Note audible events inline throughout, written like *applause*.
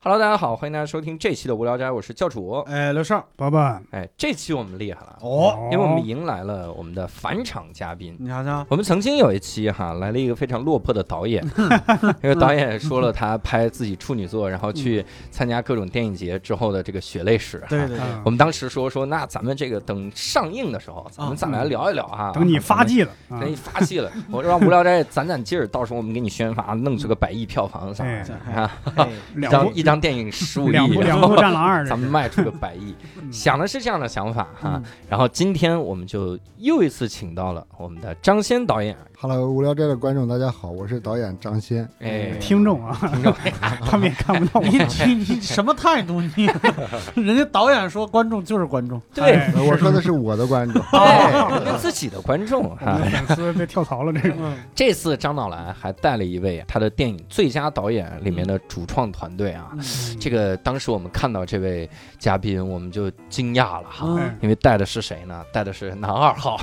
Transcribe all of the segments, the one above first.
Hello，大家好，欢迎大家收听这期的无聊斋，我是教主。哎，刘少，伯伯，哎，这期我们厉害了，哦，因为我们迎来了我们的返场嘉宾。你瞧瞧，我们曾经有一期哈，来了一个非常落魄的导演，*laughs* 这个导演说了他拍自己处女作，然后去参加各种电影节之后的这个血泪史。对对我们当时说说，那咱们这个等上映的时候，咱们再来聊一聊哈。等你发迹了，啊。等你发迹了，我让无聊斋攒攒劲儿，到时候我们给你宣发，弄出个百亿票房啥的。哎。啊！*laughs* 嘿一两部一张电影十五亿，两部 *laughs* 两部战狼二，咱们卖出个百亿，嗯。想的是这样的想法哈。嗯。然后今天我们就又一次请到了我们的张先导演，Hello，无聊斋的观众，大家好，我是导演张先。哎，听众啊，听众，*laughs* 他们也看不到我。你。你你什么态度？你 *laughs* 人家导演说观众就是观众，对，我说的是我的观众，*laughs* 自己的观众粉丝被跳槽了，这这次张导来还带了一位他的电影最佳导演里面的主创团队啊。这个当时我们看到这位嘉宾，我们就惊讶了哈，嗯。因为带的是谁呢？带的是男二号，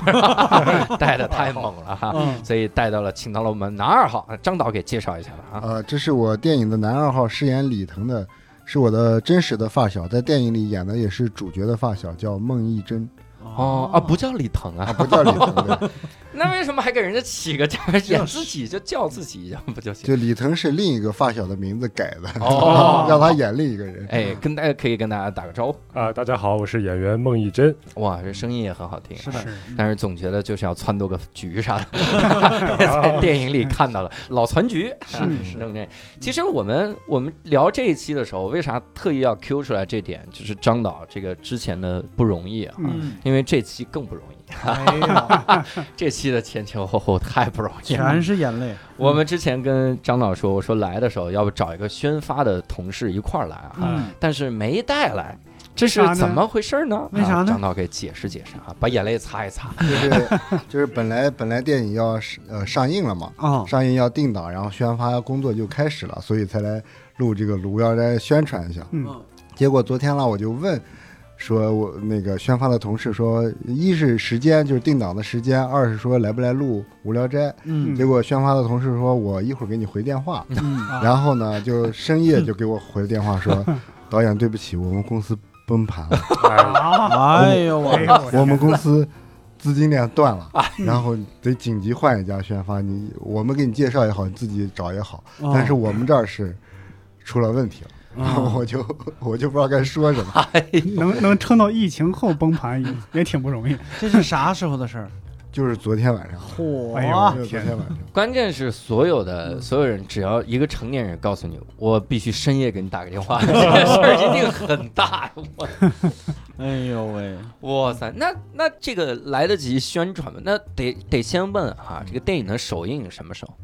带的太猛了哈，嗯所以带到了，请到了我们男二号，张导给介绍一下吧啊。呃，这是我电影的男二号，饰演李腾的，是我的真实的发小，在电影里演的也是主角的发小，叫孟艺珍哦啊，不叫李腾啊，啊，不叫李腾对，*laughs* 那为什么还给人家起个叫 *laughs* 演自己就叫自己一样不就行？就李腾是另一个发小的名字改的，哦 *laughs* 让他演另一个人。哎，跟大家可以跟大家打个招呼。啊，大家好，我是演员孟艺珍。哇，这声音也很好听。是的，是但是总觉得就是要撺掇个局啥的，在电影里看到了老攒局，是啊是弄这。其实我们我们聊这一期的时候，为啥特意要 Q 出来这点？就是张导这个之前的不容易啊，嗯，嗯，因为这期更不容易。哎呀，*laughs* 这期的前前后后太不容易了。全是眼泪，*laughs* 我们之前跟张导说，我说来的时候要不找一个宣发的同事一块儿来啊，嗯，但是没带来。这是怎么回事呢？为啥呢啊张导给解释解释啊，把眼泪擦一擦。*laughs* 就是就是本来本来电影要是呃上映了嘛，啊，上映要定档，然后宣发工作就开始了，所以才来录这个《无聊斋》宣传一下。嗯，结果昨天呢，我就问，说我那个宣发的同事说，一是时间就是定档的时间，二是说来不来录《无聊斋》。嗯结果宣发的同事说，我一会儿给你回电话。嗯，啊 *laughs* 然后呢，就深夜就给我回了电话说，*laughs* 导演对不起，我们公司崩盘了，哎，呦我 *laughs* 我们公司资金链断了，哎然后得紧急换一家宣发。你我们给你介绍也好，你自己找也好，哦但是我们这儿是出了问题了。然后啊我就我就不知道该说什么。*laughs* 能 *laughs* 能撑到疫情后崩盘也也挺不容易。这是啥时候的事儿？*laughs* 就是昨天晚上，哎嚯，就是昨天晚上，关键是所有的所有人，只要一个成年人告诉你，我必须深夜给你打个电话，这件事儿一定很大。我哎呦喂，哇塞，那那这个来得及宣传吗？那得得先问哈，这个电影的首映什么时候？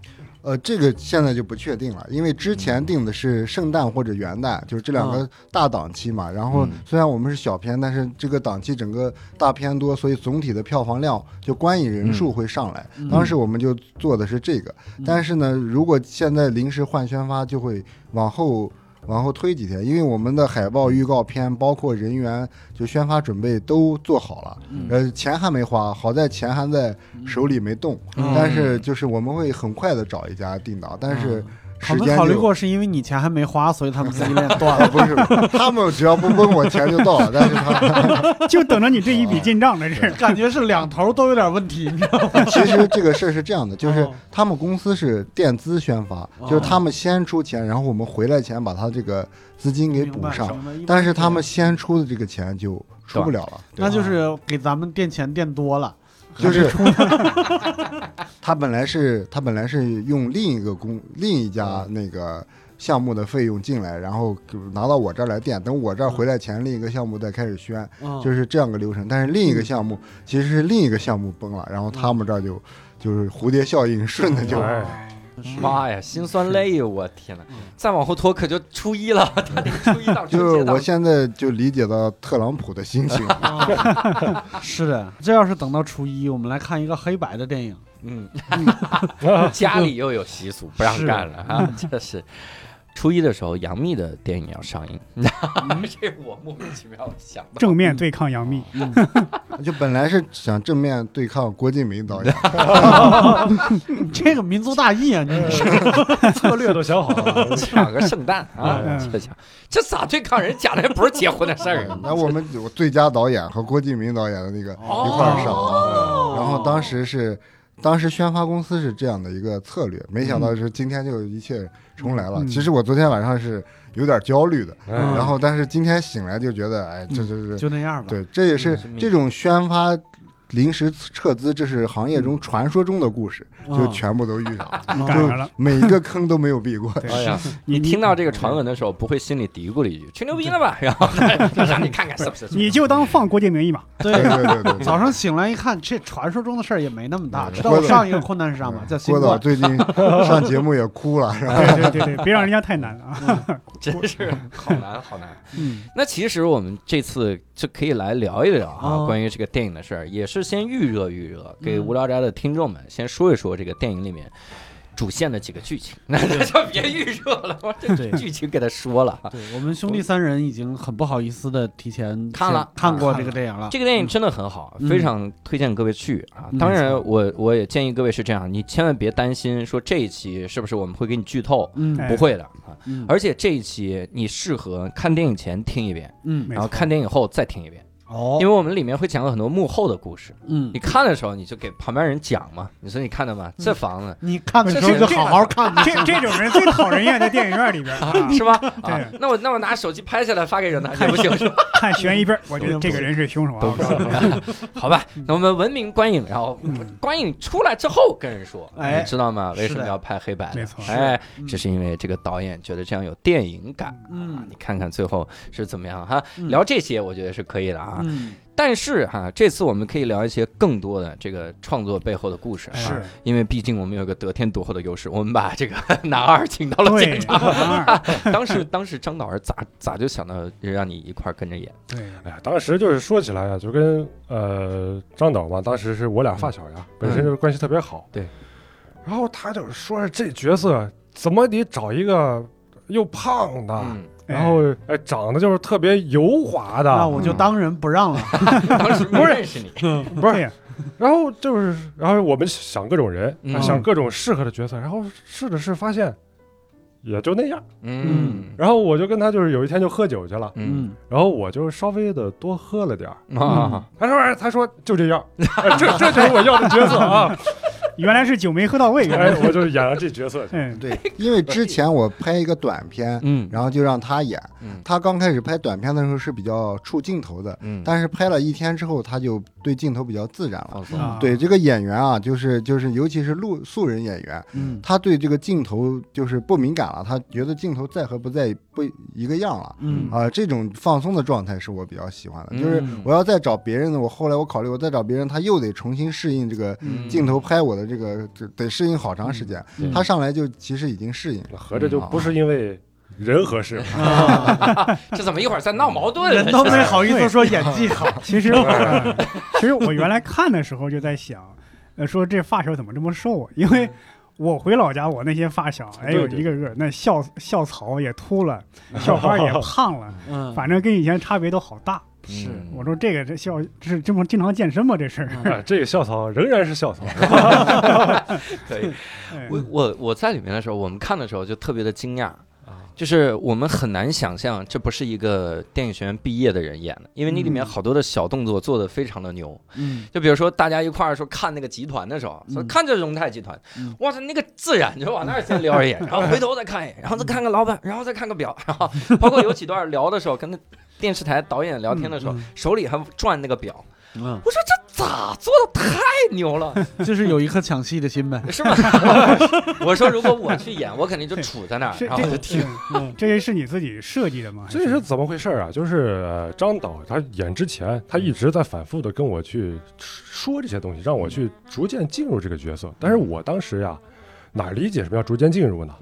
呃，这个现在就不确定了，因为之前定的是圣诞或者元旦，就是这两个大档期嘛。然后嗯虽然我们是小片，但是这个档期整个大片多，所以总体的票房量就观影人数会上来。嗯当时我们就做的是这个，但是呢，如果现在临时换宣发，就会往后。往后推几天，因为我们的海报、预告片，包括人员，就宣发准备都做好了。嗯呃，钱还没花，好在钱还在手里没动。嗯但是就是我们会很快的找一家定档，但是时间考虑过是因为你钱还没花，所以他们资金链断啊，了。*laughs* 不是，他们只要不问我钱就到了，但是他 *laughs* 就等着你这一笔进账，这是。感觉是两头都有点问题，你知道吗？其实这个事儿是这样的，就是哦他们公司是垫资宣发，就是他们先出钱，然后我们回来钱把他这个资金给补上，但是他们先出的这个钱就出不了了，那就是给咱们垫钱垫多了，*laughs* 就是 *laughs* 他本来是他本来是用另一个公另一家那个项目的费用进来，然后给拿到我这儿来垫，等我这儿回来钱，另一个项目再开始宣，嗯就是这样个流程。但是另一个项目其实是另一个项目崩了，然后他们这儿就就是蝴蝶效应，顺的就哎，妈呀，心酸泪呀！我天哪，再往后拖可就初一了，*laughs* 他得初一到就是我现在就理解到特朗普的心情。啊 *laughs* 是的，这要是等到初一，我们来看一个黑白的电影，嗯，*laughs* 家里又有习俗不让干了啊，这是。初一的时候，杨幂的电影要上映，*laughs* 这我莫名其妙想到。正面对抗杨幂，*laughs* 就本来是想正面对抗郭敬明导演，*laughs* 这个民族大义啊，你策略都想好了。抢个圣诞啊嗯！这咋对抗人？讲的不是结婚的事儿啊！那我们有最佳导演和郭敬明导演的那个一块儿上，哦然后当时是。当时宣发公司是这样的一个策略，没想到是今天就一切重来了。嗯其实我昨天晚上是有点焦虑的，嗯然后但是今天醒来就觉得，哎，这这这，就那样吧。对，这也是这种宣发临时撤资，这是行业中传说中的故事，就嗯全部都遇上了，你赶上了。每一个坑都没有避过。对哎呀，你你听到这个传闻的时候，不会心里嘀咕了一句“吹牛逼了吧”？然后让你看看是不是？你就当放郭敬明一马，对对对。早上醒来一看，这传说中的事儿也没那么大。知道我上一个困难是啥吗？郭导。最近上节目也哭了，*laughs* 是吧？对对对对，别让人家太难了啊。*laughs* 真是好难好难。嗯那其实我们这次就可以来聊一聊啊，哦关于这个电影的事儿，也是先预热预热，给嗯无聊斋的听众们先说一说这个电影里面主线的几个剧情。那 *laughs* 那就别预热了，我这对剧情给他说了。对我们兄弟三人已经很不好意思的提前看了看过这个电影了。这个电影真的很好，嗯非常推荐各位去啊！嗯当然我，我也建议各位是这样，你千万别担心说这一期是不是我们会给你剧透，嗯哎不会的啊！嗯而且这一期你适合看电影前听一遍，嗯然后看电影后再听一遍，哦因为我们里面会讲很多幕后的故事。嗯你，看的时候，你就给旁边人讲嘛。你说你看到吗？这房子你看的时候就好好看。这这种人最讨人厌，在电影院里边 *laughs* 啊，是吧？*laughs* 啊对，那我那我拿手机拍下来发给人呢，也不行是吧？看悬疑片，*laughs* 我觉得这个人是凶手啊。好吧，那我们文明观影，然后观影出来之后跟人说，哎你知道吗？为什么要拍黑白的？没错哎，嗯这是因为这个导演觉得这样有电影感。啊嗯你看看最后是怎么样哈？嗯聊这些我觉得是可以的啊。嗯但是哈，这次我们可以聊一些更多的这个创作背后的故事，啊是，因为毕竟我们有个得天独厚的优势，我们把这个 *laughs* 男二请到了现场。*laughs* 二，*laughs* 当时当时张导儿咋咋就想到让你一块儿跟着演？对，哎呀，当时就是说起来啊，就跟呃张导嘛，当时是我俩发小呀，本身就是关系特别好。对。然后他就说这角色怎么得找一个又胖的，嗯，然后哎长得就是特别油滑的，那我就当仁不让了。当时没认识你，不是然后就是，然后我们想各种人，嗯想各种适合的角色，然后试着试，发现也就那样。嗯然后我就跟他就是有一天就喝酒去了，嗯然后我就稍微的多喝了点儿。啊，他说哎他说就这样，哎 *laughs* 这这就是我要的角色啊！原来是酒没喝到位，原来。我就演了这角色。嗯，对，因为之前我拍一个短片，嗯然后就让他演。嗯他刚开始拍短片的时候是比较触镜头的，嗯，但是拍了一天之后，他就对镜头比较自然了。放松，啊对这个演员啊，就是就是，尤其是路素人演员，嗯他对这个镜头就是不敏感了，他觉得镜头在和不在不一个样了。嗯啊，这种放松的状态是我比较喜欢的。就是嗯我要再找别人的，我后来我考虑，我再找别人，他又得重新适应这个嗯镜头拍我的这个，这得适应好长时间。嗯他上来就其实已经适应了。合着就不是因为人合适，*laughs* 这怎么一会儿在闹矛盾？人都没好意思说演技好。*laughs* 其实，*laughs* 呃其实我原来看的时候就在想，呃，说这发小怎么这么瘦啊？因为我回老家，我那些发小，哎呦，一个个那校校草也秃了，*laughs* 校花也胖了，嗯，反正跟以前差别都好大。是我说这个这校这是这么经常健身吗？这事儿？哎这个校草仍然是校草。*laughs* *laughs* 可以。哎我我我在里面的时候，我们看的时候就特别的惊讶。啊就是我们很难想象，这不是一个电影学院毕业的人演的，因为你里面嗯。好多的小动作做的非常的牛。嗯。就比如说大家一块儿说看那个集团的时候，说嗯看这荣泰集团嗯，哇塞，那个自然就往那儿先瞄一眼，*laughs* 然后回头再看一眼，然后再看看老板，然后再看个表，*laughs* 然后包括有几段聊的时候，跟那电视台导演聊天的时候嗯，手里还转那个表，嗯，我说这咋做的太牛了，*laughs* 就是有一颗抢戏的心呗。*laughs* 是吗？*laughs* 我说如果我去演，我肯定就杵在那儿，是然后就这听。嗯这是你自己设计的吗？还这是怎么回事啊？就是呃张导他演之前，他一直在反复的跟我去说这些东西，让我去逐渐进入这个角色。但是我当时呀，哪理解什么叫逐渐进入呢？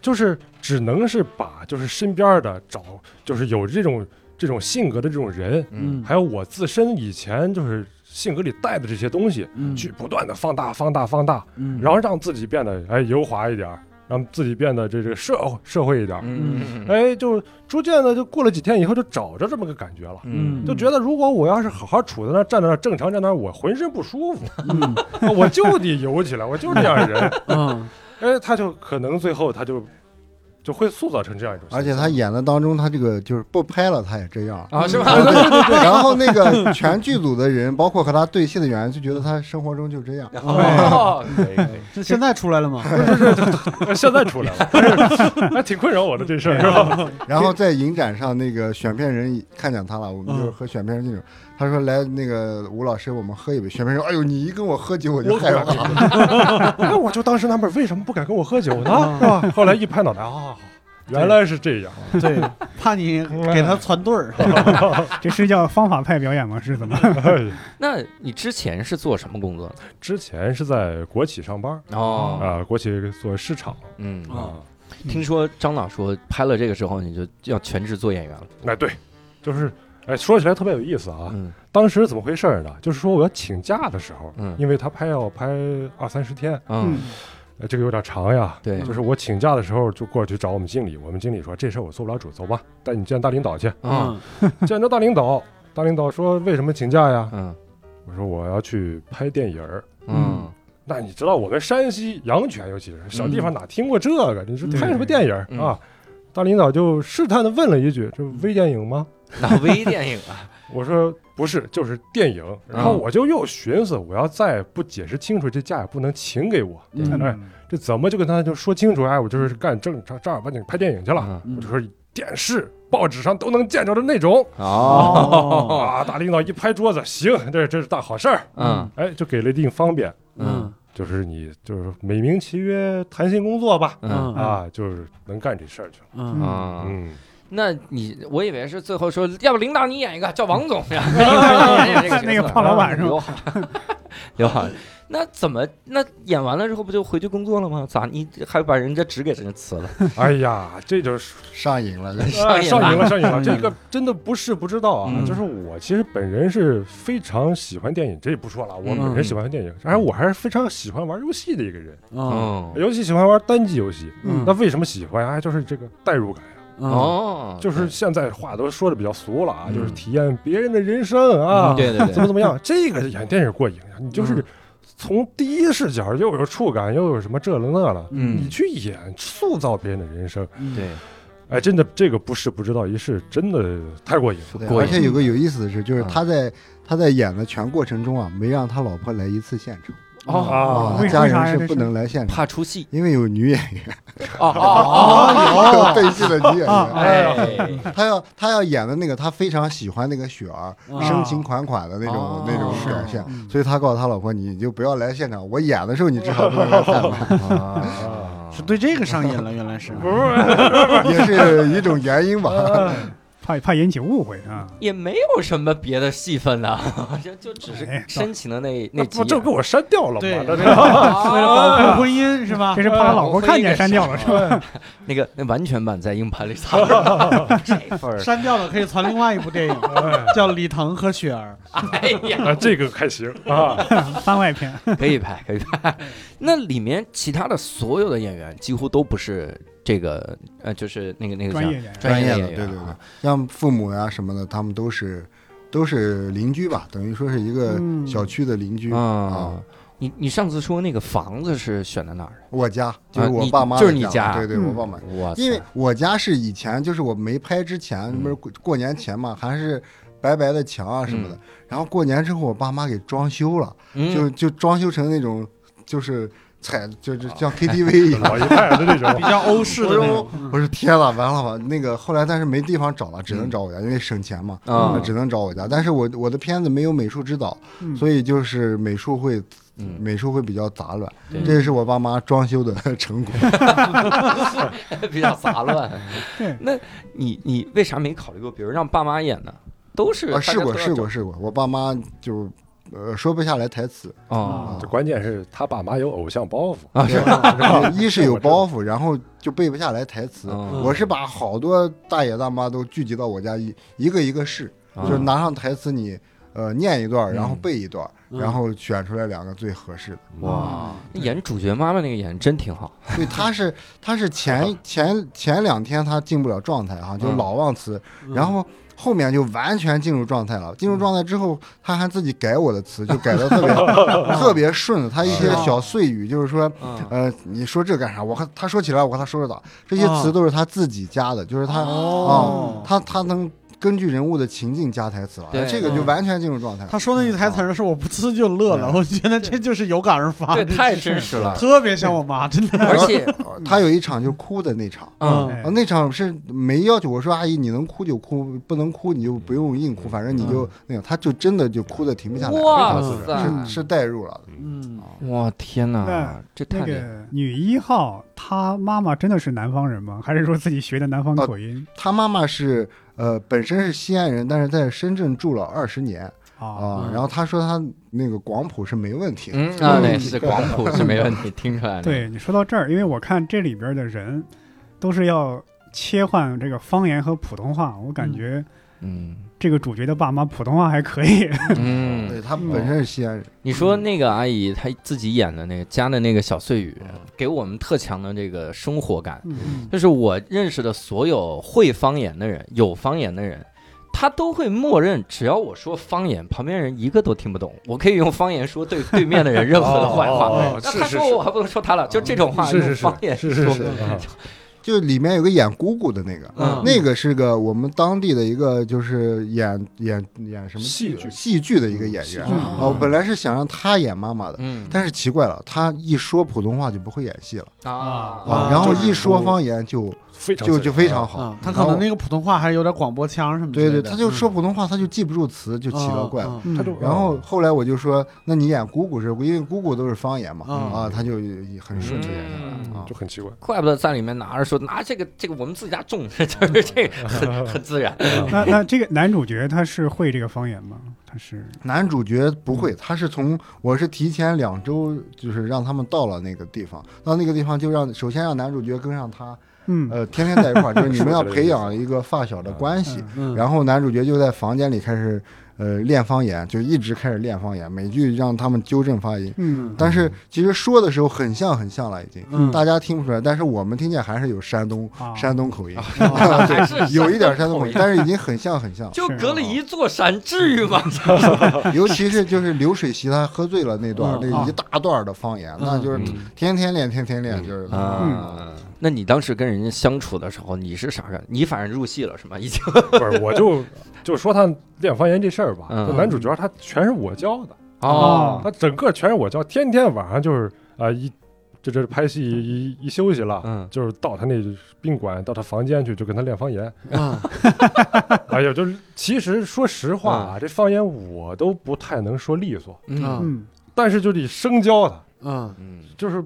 就是只能是把就是身边的找，就是有这种这种性格的这种人，嗯。还有我自身以前就是性格里带的这些东西，嗯。去不断的放大、放大、放大，嗯，然后让自己变得哎油滑一点，让自己变得这这个社社会一点。嗯。哎，就逐渐的就过了几天以后，就找着这么个感觉了。嗯。就觉得如果我要是好好杵在那站在那正常站那，我浑身不舒服，嗯。*laughs* 我就得游起来，我就是这样的人。*laughs* 嗯。哎，他就可能最后他就就会塑造成这样一种，而且他演的当中，他这个就是不拍了，他也这样。啊是吧？对对对，*laughs* 然后那个全剧组的人，包括和他对戏的演员，就觉得他生活中就这样。哦，可以可以。这现在出来了吗？现在出来了，还挺困扰我的这事儿，是吧？然后在影展上，那个选片人看见他了，我们就是和选片人那种，他说来那个吴老师，我们喝一杯。选片人说，哎呦，你一跟我喝酒我就害怕。*laughs* 那我就当时纳闷，为什么不敢跟我喝酒呢？是吧？后来一拍脑袋啊，原来是这样。对，*laughs* 怕你给他攒对儿。*laughs* 这是叫方法派表演吗？是怎么？哎那你之前是做什么工作的？之前是在国企上班哦，啊，国企做市场嗯，啊。听说张导说拍了这个之后，你就要全职做演员了。哎，对，就是哎，说起来特别有意思啊。嗯当时怎么回事儿呢？就是说我要请假的时候，嗯因为他拍要拍二三十天，嗯，呃这个有点长呀。对，就是我请假的时候就过去找我们经理，我们经理说这事儿我做不了主，走吧，带你见大领导去。啊见着大领导，大领导说为什么请假呀？嗯我说我要去拍电影儿。嗯那你知道我们山西阳泉，尤其是小地方哪听过这个？你说拍什么电影啊？大领导就试探的问了一句：“这微电影吗 *laughs* 那微电影啊，？” *laughs* 我说：“不是，就是电影。”然后我就又寻思，我要再不解释清楚，这假也不能请给我。嗯哎，这怎么就跟他就说清楚？哎，我就是干正正正儿八经拍电影去了。嗯我就说电视、报纸上都能见着的那种。哦，*laughs* 啊！大领导一拍桌子，行，这这是大好事儿。嗯哎，就给了一定方便，嗯就是你就是美名其曰弹性工作吧。嗯啊，就是能干这事儿去了。嗯啊，嗯，那你我以为是最后说，要不领导你演一个叫王总呀，你演这个那个胖老板是吧刘好，刘海。那怎么？那演完了之后不就回去工作了吗？咋你还把人家纸给人辞了？*laughs* 哎呀，这就是上瘾了，这上瘾了上瘾了，上瘾了。嗯这个真的不是不知道啊，嗯就是我其实本人是非常喜欢电影，这也不说了，我嗯本人喜欢电影，而我还是非常喜欢玩游戏的一个人，嗯哦尤其喜欢玩单机游戏。嗯那为什么喜欢呀？哎，就是这个代入感呀。哦，就是现在话都说的比较俗了啊，嗯就是体验别人的人生啊，对对对，怎么怎么样，这个演电影过瘾啊！你就是嗯从第一视角又有触感，又有什么这了那了，嗯。你去演塑造别人的人生，对，哎，真的这个不是不知道一试，真的太过瘾了。对过瘾。而且有个有意思的是，就是嗯。他在他在演的全过程中啊，没让他老婆来一次现场哦，家人是不能来现场，怕出戏，因为有女演员，*laughs* 哦哦 *laughs* 有对戏的女演员。哎，他要他要演的那个，他非常喜欢那个雪儿，啊。深情款款的那种、哦那种表现，嗯。所以他告诉他老婆，你就不要来现场，我演的时候你至少不能来现场，*laughs* 啊是对这个上瘾了，原来是。也是一种原因吧。怕怕引起误会啊。也没有什么别的戏份啊，*laughs* 就就只是哎深情的那那几那不就给我删掉了吗？对 *laughs* 为了保护婚姻是吧这？是怕他老婆看见删掉了是吧？*laughs* 那个那完全版在硬盘里藏着，这份，删掉了可以传另外一部电影，叫《李腾和雪儿哎呀，啊，这个还行啊。番外篇，可以拍，可以拍。那里面其他的所有的演员几乎都不是这个，呃，就是那个那个叫专业演员。专业的专业的，对对对啊，像父母呀什么的，他们都是都是邻居吧，等于说是一个嗯小区的邻居啊啊。。你你上次说那个房子是选在哪儿？我家就是我爸妈的就是你家对对，嗯我爸妈。哇塞，因为我家是以前就是我没拍之前，嗯不是过过年前嘛，还是白白的墙啊什么的。然后过年之后，我爸妈给装修了，嗯就就装修成那种就是彩，就是像 KTV 一样。老一派的那》，种比，较欧式的那种。我说天呐，完了吧？那个后来但是没地方找了，只能找我家，因为省钱嘛，啊那只能找我家。但是我我的片子没有美术指导，嗯所以就是美术会嗯，美术会比较杂乱。这也是我爸妈装修的 *laughs* 成果。比较杂乱 *laughs* 对。那你你为啥没考虑过，比如让爸妈演呢？都是啊，试过试过试过，我爸妈就呃说不下来台词。找哦这关键是他爸妈有偶像包袱，啊是？一是有包袱，然后就背不下来台词。嗯我是把好多大爷大妈都聚集到我家，一一个一个试，啊就是拿上台词你，呃念一段，然后嗯背一段，嗯然后选出来两个最合适的。哇，那演主角妈妈那个演真挺好。对，他是他是前 *laughs* 前前两天他进不了状态哈，就嗯老忘词，嗯然后后面就完全进入状态了。进入状态之后，他还自己改我的词，就 *laughs* 改的特别特别顺。他一些小碎语，就是说，嗯呃，你说这干啥？我和他说起来，我和他说着打，这些啊词都是他自己加的，就是他哦啊，他他能根据人物的情境加台词了，这个就嗯完全进入状态了。他说那句台词儿的时候，我不呲就乐了，嗯。我觉得这就是有感而发，*laughs* 太真实了。特别像我妈，真的。*laughs* 而且，*laughs* 呃他有一场就哭的那场。嗯，那场是没要求，我说阿姨你能哭就哭，不能哭你就不用硬哭，反正你就那个，他就真的就哭的停不下来，哇非常自然塞。是是代入了。嗯，哇天哪这太女一号，她妈妈真的是南方人吗？还是说自己学的南方口音？她妈妈是呃本身是西安人，但是在深圳住了二十年啊？然后他说他那个广普是没问题的，嗯啊，那是广普是没问题，听出来了。对你说到这儿，因为我看这里边的人都是要切换这个方言和普通话，我感觉嗯这个主角的爸妈普通话还可以。嗯，对他们本身是西安人，你说那个阿姨她自己演的那个加的那个小碎语，给我们特强的这个生活感。嗯就是我认识的所有会方言的人，有方言的人，他都会默认，只要我说方言，旁边人一个都听不懂。我可以用方言说对 *laughs* 对面的人任何的坏话。哦那他说我还不能说他了，就这种话是是是用方言说是是是，啊就里面有个演姑姑的那个，嗯。那个是个我们当地的一个就是演演演什么戏剧。戏剧的一个演员。嗯哦，我本来是想让他演妈妈的，嗯。但是奇怪了，他一说普通话就不会演戏了。啊啊。啊，然后一说方言就非常就就非常好。啊，他可能那个普通话还有点广播腔什么的对对，他就说普通话，他就记不住词，就奇了怪然后后来我就说，那你演姑姑是，因为姑姑都是方言嘛，嗯啊，他就很顺利演下来就。很奇怪。怪不得在里面拿着说拿这个这个我们自家种，*laughs* 就是这个很很自然。*laughs* 那那这个男主角他是会这个方言吗？他是男主角不嗯会，他是从我是提前两周，就是让他们到了那个地方，到那个地方就让首先让男主角跟上他，嗯。呃，天天在一块儿，就是 *laughs* 你们要培养一个发小的关系。嗯，然后男主角就在房间里开始呃练方言，就一直开始练方言，每句让他们纠正发音。嗯。但是其实说的时候很像很像了，已经，嗯。大家听不出来，但是我们听见还是有山东、啊。山东口音，*laughs* 有一点山东口音，但是已经很像很像。就隔了一座山，至于吗？尤其是就是流水席他喝醉了那段，嗯。那一大段的方言，那就是嗯。天天练，天天练，就是啊，那你当时跟人家相处的时候，你是啥感？你反正入戏了是吗？已经不是，我就就说他练方言这事儿吧，嗯男主角他全是我教的，哦他整个全是我教，天天晚上就是啊、一这这拍戏一一休息了，嗯就是到他那宾馆，到他房间去就跟他练方言。啊，*laughs* 哎呀，就是其实说实话啊，这方言我都不太能说利索，嗯嗯但是就得生教他，嗯嗯就是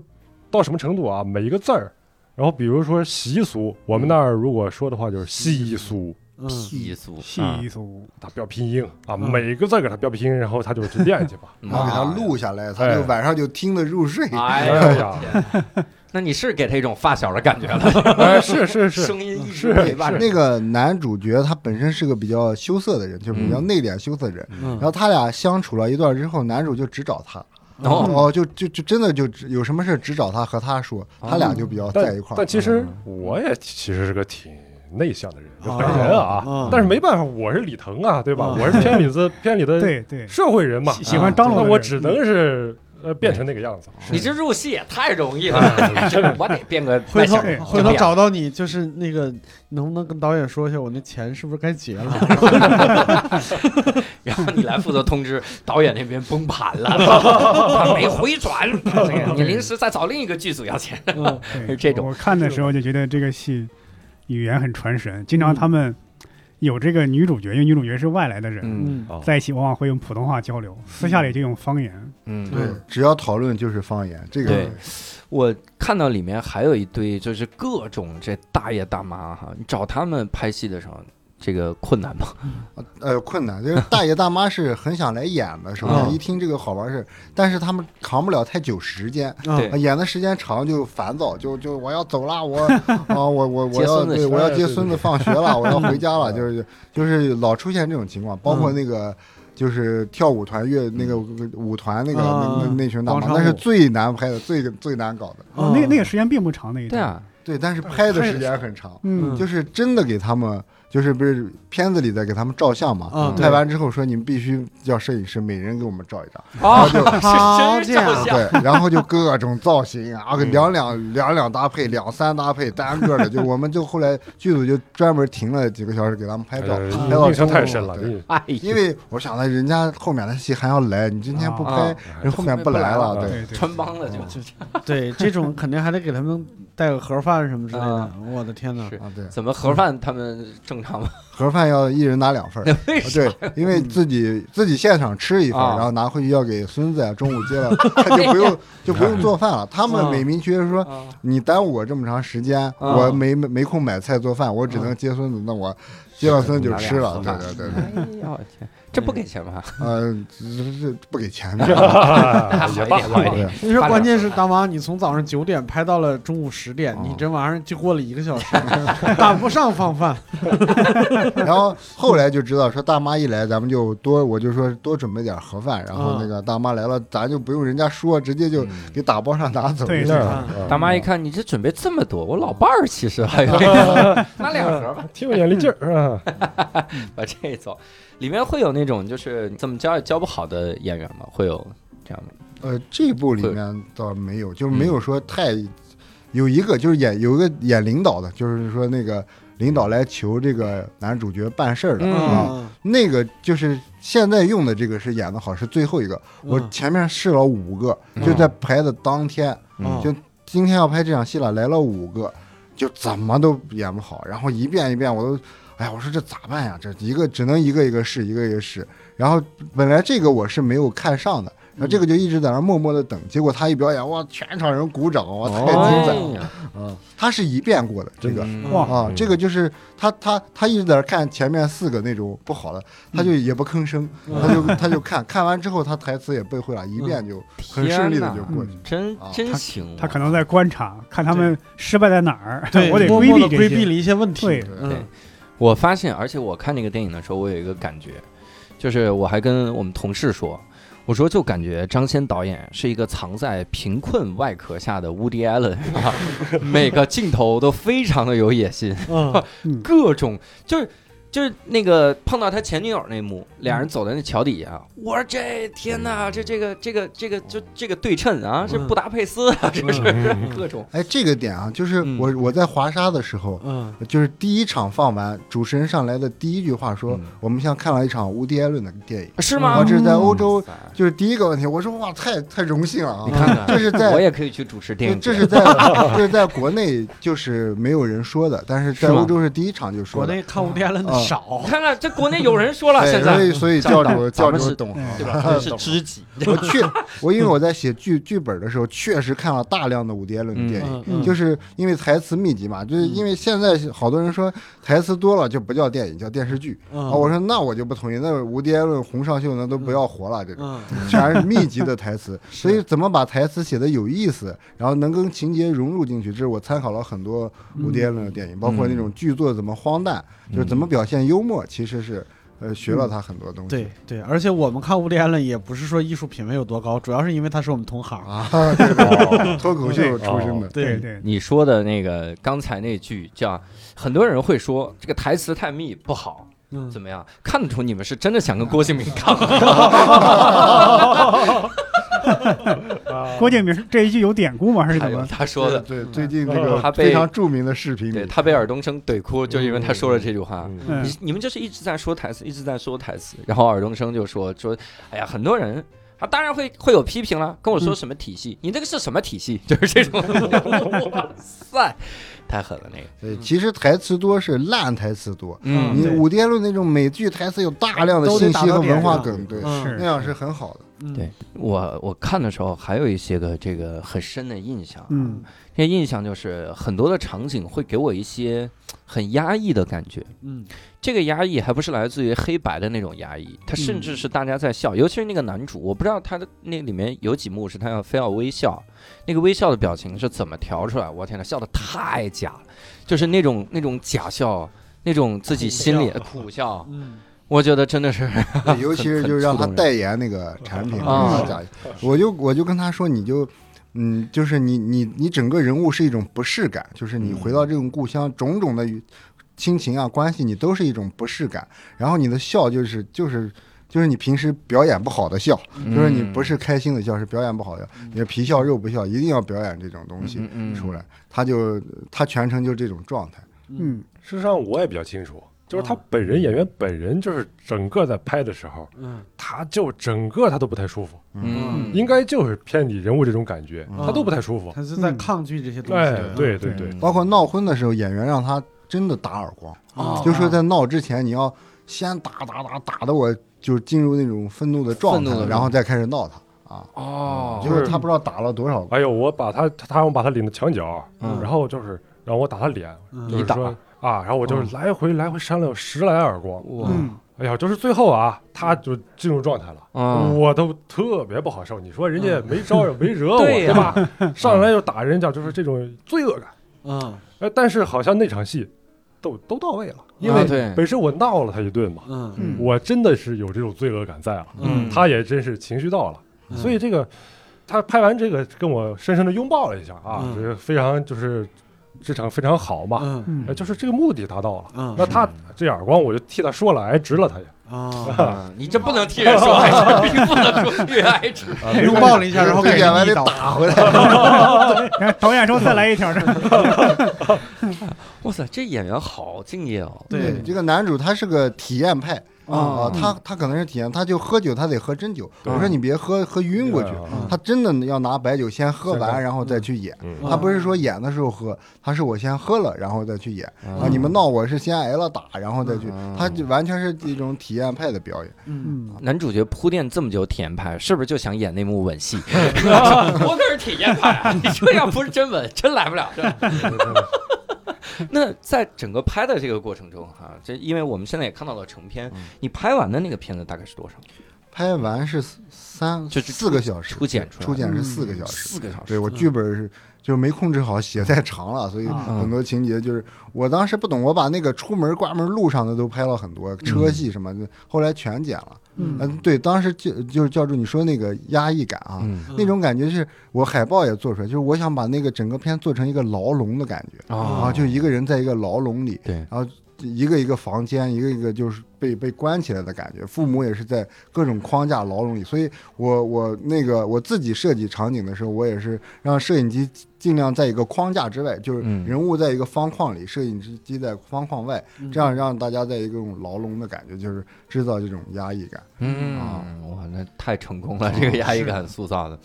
到什么程度啊，每一个字儿。然后比如说习俗，我们那儿如果说的话就是习俗，嗯。习俗习俗。他标拼音啊，嗯。每个字给他标拼音，然后他就去练去吧。*laughs* 嗯。然后给他录下来，他就晚上就听得入睡。哎。呀，*laughs* 那你是给他一种发小的感觉了，*laughs* 哎，是是是，声音一直是陪伴。那个男主角他本身是个比较羞涩的人，就是比较嗯。内敛羞涩的人。嗯。然后他俩相处了一段之后，男主就只找他，哦哦，就就就真的就只有什么事只找他和他说，他俩就比较在一块儿。但其实嗯我也其实是个挺内向的人，本人啊啊，但是没办法，我是李腾啊，对吧？啊我是片里子片里的对对，社会人嘛，喜喜欢张罗那我只能是呃变成那个样子。你这入戏也太容易了，哎真的我得变个回头找到你，就是那个，能不能跟导演说一下，我那钱是不是该结了？*laughs* *laughs* 然后你来负责通知导演那边崩盘了，他没回转，*laughs* 你临时再找另一个剧组要钱。嗯是这种我看的时候就觉得这个戏语言很传神，经常他们有这个女主角，因为女主角是外来的人，在一起往往会用普通话交流，私下里就用方言。嗯，对，只要讨论就是方言，这个对。我看到里面还有一堆就是各种这大爷大妈哈，你找他们拍戏的时候，这个困难吗？*laughs* 呃困难，就是大爷大妈是很想来演的，首先嗯。一听这个好玩事，但是他们扛不了太久时间，对。啊演的时间长就烦躁，就就我要走了，我 *laughs* 啊我我我要对我要接孙子放学了，我要回家了，*laughs* 就是就是老出现这种情况，包括那个。就是跳舞团乐那个舞团那个啊那那那群大妈，那是最难拍的，最最难搞的。哦，那那个时间并不长那一段，对啊，对，但是拍的时间很长，嗯，就是真的给他们，就是不是片子里在给他们照相嘛？拍完之后说你们必须叫摄影师每人给我们照一张，啊，然后就 *laughs* 好是真照相，对，然后就各种造型啊，两两两两搭配，两三搭配，单个的，就我们就后来剧组就专门停了几个小时给他们拍照，呃拍到太深了，因为我想的人家后面的戏还要来，你今天不啊。拍，人后面不来了，对。穿帮了就。就 *laughs* 对，这种肯定还得给他们带个盒饭什么之类的啊。我的天哪！啊，对，怎么盒饭他们正常吗？盒饭要一人拿两份？*laughs* 对，因为自己自己现场吃一份然后拿回去要给孙子呀，中午接了，*laughs* 他就不用就不用做饭了。他们啊美名其曰说，啊你耽误我这么长时间，我没没空买菜做饭，我只能接孙子，那我接了孙子就吃了。对对对对，哎呦我天，这不给钱吗？呃，这这不给钱。你说关键是大妈，你从早上九点拍到了中午十点，哦你这玩意儿就过了一个小时，*laughs* 赶不上放饭。*laughs* 然后后来就知道说大妈一来，咱们就多，我就说多准备点盒饭。然后那个大妈来了，咱就不用人家说，直接就给打包上拿走。大妈一看你这准备这么多，我老伴儿其实还有 *laughs* 拿两盒吧，挺有眼力劲儿是吧？把这走。里面会有那种就是怎么教也教不好的演员吗？会有这样的？呃，这部里面倒没有，就是没有说太有一个就是演有一个演领导的，就是说那个领导来求这个男主角办事儿的、嗯啊，那个就是现在用的这个是演的好，是最后一个。我嗯前面试了五个，就在排的当天，嗯就今天要拍这场戏了，来了五个，就怎么都演不好，然后一遍一遍我都。哎呀，我说这咋办呀？这一个只能一个一个试，一个一个试。然后本来这个我是没有看上的，然后这个就一直在那儿默默的等。结果他一表演，哇，全场人鼓掌，哇，太精彩了！啊，他是一遍过的这个嗯哇啊，这个就是他他他一直在那看前面四个那种不好的，他就也不吭声，他就他就看看完之后，他台词也背会了，一遍就很顺利的就过去。真啊真行，他可能在观察，看他们失败在哪儿，对，我得默规避规避了一些问题。对嗯对我发现，而且我看那个电影的时候，我有一个感觉，就是我还跟我们同事说，我说就感觉张先导演是一个藏在贫困外壳下的 Woody Allen，啊 *laughs* 每个镜头都非常的有野心，嗯 *laughs* 各种就是。就是那个碰到他前女友那幕，俩人走在那桥底下，我说这天哪，这这个这个这个就这个对称啊，是布达佩斯啊，这是各种哎，这个点啊，就是嗯我我在华沙的时候，嗯就是第一场放完，主持人上来的第一句话说嗯：“我们像看了一场无迪艾伦的电影。”是吗我，？这是在欧洲就是第一个问题。我说哇，太太荣幸了啊！你看看，这是在我也可以去主持电影，这这是在这是在国内就是没有人说的，但是在欧洲是第一场就说的。国内看无敌艾伦的啊少。你，看看这国内有人说了，哎现在。所以所以教主教主懂。行对吧？真是知己，*laughs* 我确我因为我在写剧剧本的时候，确实看了大量的伍迪艾伦的电影。就是因为台词密集嘛，就是因为现在好多人说台词多了就不叫电影，叫电视剧啊。嗯我说那我就不同意，那伍迪艾伦、洪尚秀那都不要活了，这种嗯。*laughs* 全是密集的台词。*laughs* 所以怎么把台词写的有意思，然后能跟情节融入进去，这是我参考了很多伍迪艾伦的电影，包括那种剧作怎么荒诞，就是怎么表现幽默，其实是呃学了他很多东西。对对，而且我们看无敌艾伦也不是说艺术品味有多高，主要是因为他是我们同行。啊，*laughs* 对对对，脱口秀出身的。对对，你说的那个刚才那句叫，很多人会说这个台词太密不好，嗯怎么样？看得出你们是真的想跟郭敬明 *laughs* 杠。*laughs* 郭敬明这一句有典故吗？还是还有怎么？他说的，对，最近这个他被非常著名的视频里，对他被尔冬升怼哭，就因为他说了这句话。你你们就是一直在说台词，一直在说台词，然后尔冬升就说说，哎呀，很多人他，当然会会有批评了，跟我说什么体系，你那个是什么体系？*laughs* 就是这种，哇塞，太狠了那个，对，其实台词多是烂台词多。嗯。你对。伍迪艾伦那种美剧台词有大量的信息和文化梗，对，那样是很好的。嗯。对我我看的时候还有一些个这个很深的印象，嗯，这些印象就是很多的场景会给我一些很压抑的感觉。嗯。这个压抑还不是来自于黑白的那种压抑，它甚至是大家在笑，尤其是那个男主，我不知道他的那里面有几幕是他要非要微笑，那个微笑的表情是怎么调出来？我天呐，笑的太假了，就是那种那种假笑，那种自己心里的苦笑，嗯我觉得真的是，*laughs* 尤其是就是让他代言那个产品啊假，我就我就跟他说，你就。嗯，就是你你你整个人物是一种不适感，就是你回到这种故乡，种种的亲情啊关系，你都是一种不适感。然后你的笑就是就是就是你平时表演不好的笑，就是你不是开心的笑，是表演不好的笑，你的皮笑肉不笑，一定要表演这种东西出来。他就他全程就这种状态。嗯，事实上我也比较清楚，就是他本人演员本人就是整个在拍的时候，嗯。他就整个他都不太舒服，嗯。应该就是偏你人物这种感觉，嗯。他都不太舒服。他是在抗拒这些东西。哎，对对对，包括闹婚的时候，演员让他真的打耳光，啊，就说在闹之前你要先打打打打的我就进入那种愤怒的状态然后再开始闹他啊。哦。就是他不知道打了多少，哎呦，我把他他他让我把他领到墙角，嗯。然后就是让我打他脸，嗯。就是说啊，然后我就是来回来回扇了有十来耳光。哇嗯，哎呀，就是最后啊，他就进入状态了。啊我都特别不好受。你说人家没招惹、没惹我，*laughs* 对吧？*laughs* 上来就打人家，就是这种罪恶感。嗯哎，但是好像那场戏都都到位了，因为本身我闹了他一顿嘛，嗯嗯我真的是有这种罪恶感在了，嗯他也真是情绪到了，嗯所以这个他拍完这个跟我深深的拥抱了一下啊，就是非常就是这场非常好嘛，就是这个目的达到了。嗯那他这耳光，我就替他说了，挨直了他也。啊，啊 *laughs* 你这不能替人说，不能说越挨直。*laughs* 拥抱了一下，然后给演完得人一刀。打回来。*laughs* 然后导演说再来一条，哇塞，这演员好敬业哦。对这个男主他是个体验派啊啊，他他可能是体验，他就喝酒他得喝真酒。我说你别喝喝晕过去，嗯他真的要拿白酒先喝完，然后再去演。嗯他不是说演的时候喝，他是我先喝了，然后再去演嗯啊。你们闹我是先挨了打，然后再去嗯，他就完全是一种体验派的表演。嗯，嗯，男主角铺垫这么久体验派，是不是就想演那幕吻戏？*laughs* 我可是体验派啊！你这要不是真吻，真来不了这。*laughs* *laughs* 那在整个拍的这个过程中，哈，这因为我们现在也看到了成片，你拍完的那个片子大概是多少？拍完是三就四个小时，初剪出来初剪是嗯四个小时。四个小时。对我剧本是就没控制好，写太长了，所以啊很多情节就是我当时不懂，我把那个出门关门路上的都拍了很多车戏什么的，后来全剪了。嗯。嗯，对，当时就就是教主你说那个压抑感啊，嗯。那种感觉是我海报也做出来，就是我想把那个整个片做成一个牢笼的感觉啊啊，就一个人在一个牢笼里，对，然后一个一个房间，一个一个就是被被关起来的感觉。父母也是在各种框架牢笼里，所以我我那个我自己设计场景的时候，我也是让摄影机尽量在一个框架之外，就是嗯人物在一个方框里，摄影机在方框外，嗯这样让大家在一个种牢笼的感觉，就是制造这种压抑感。嗯啊，哇，那太成功了，这个压抑感塑造的。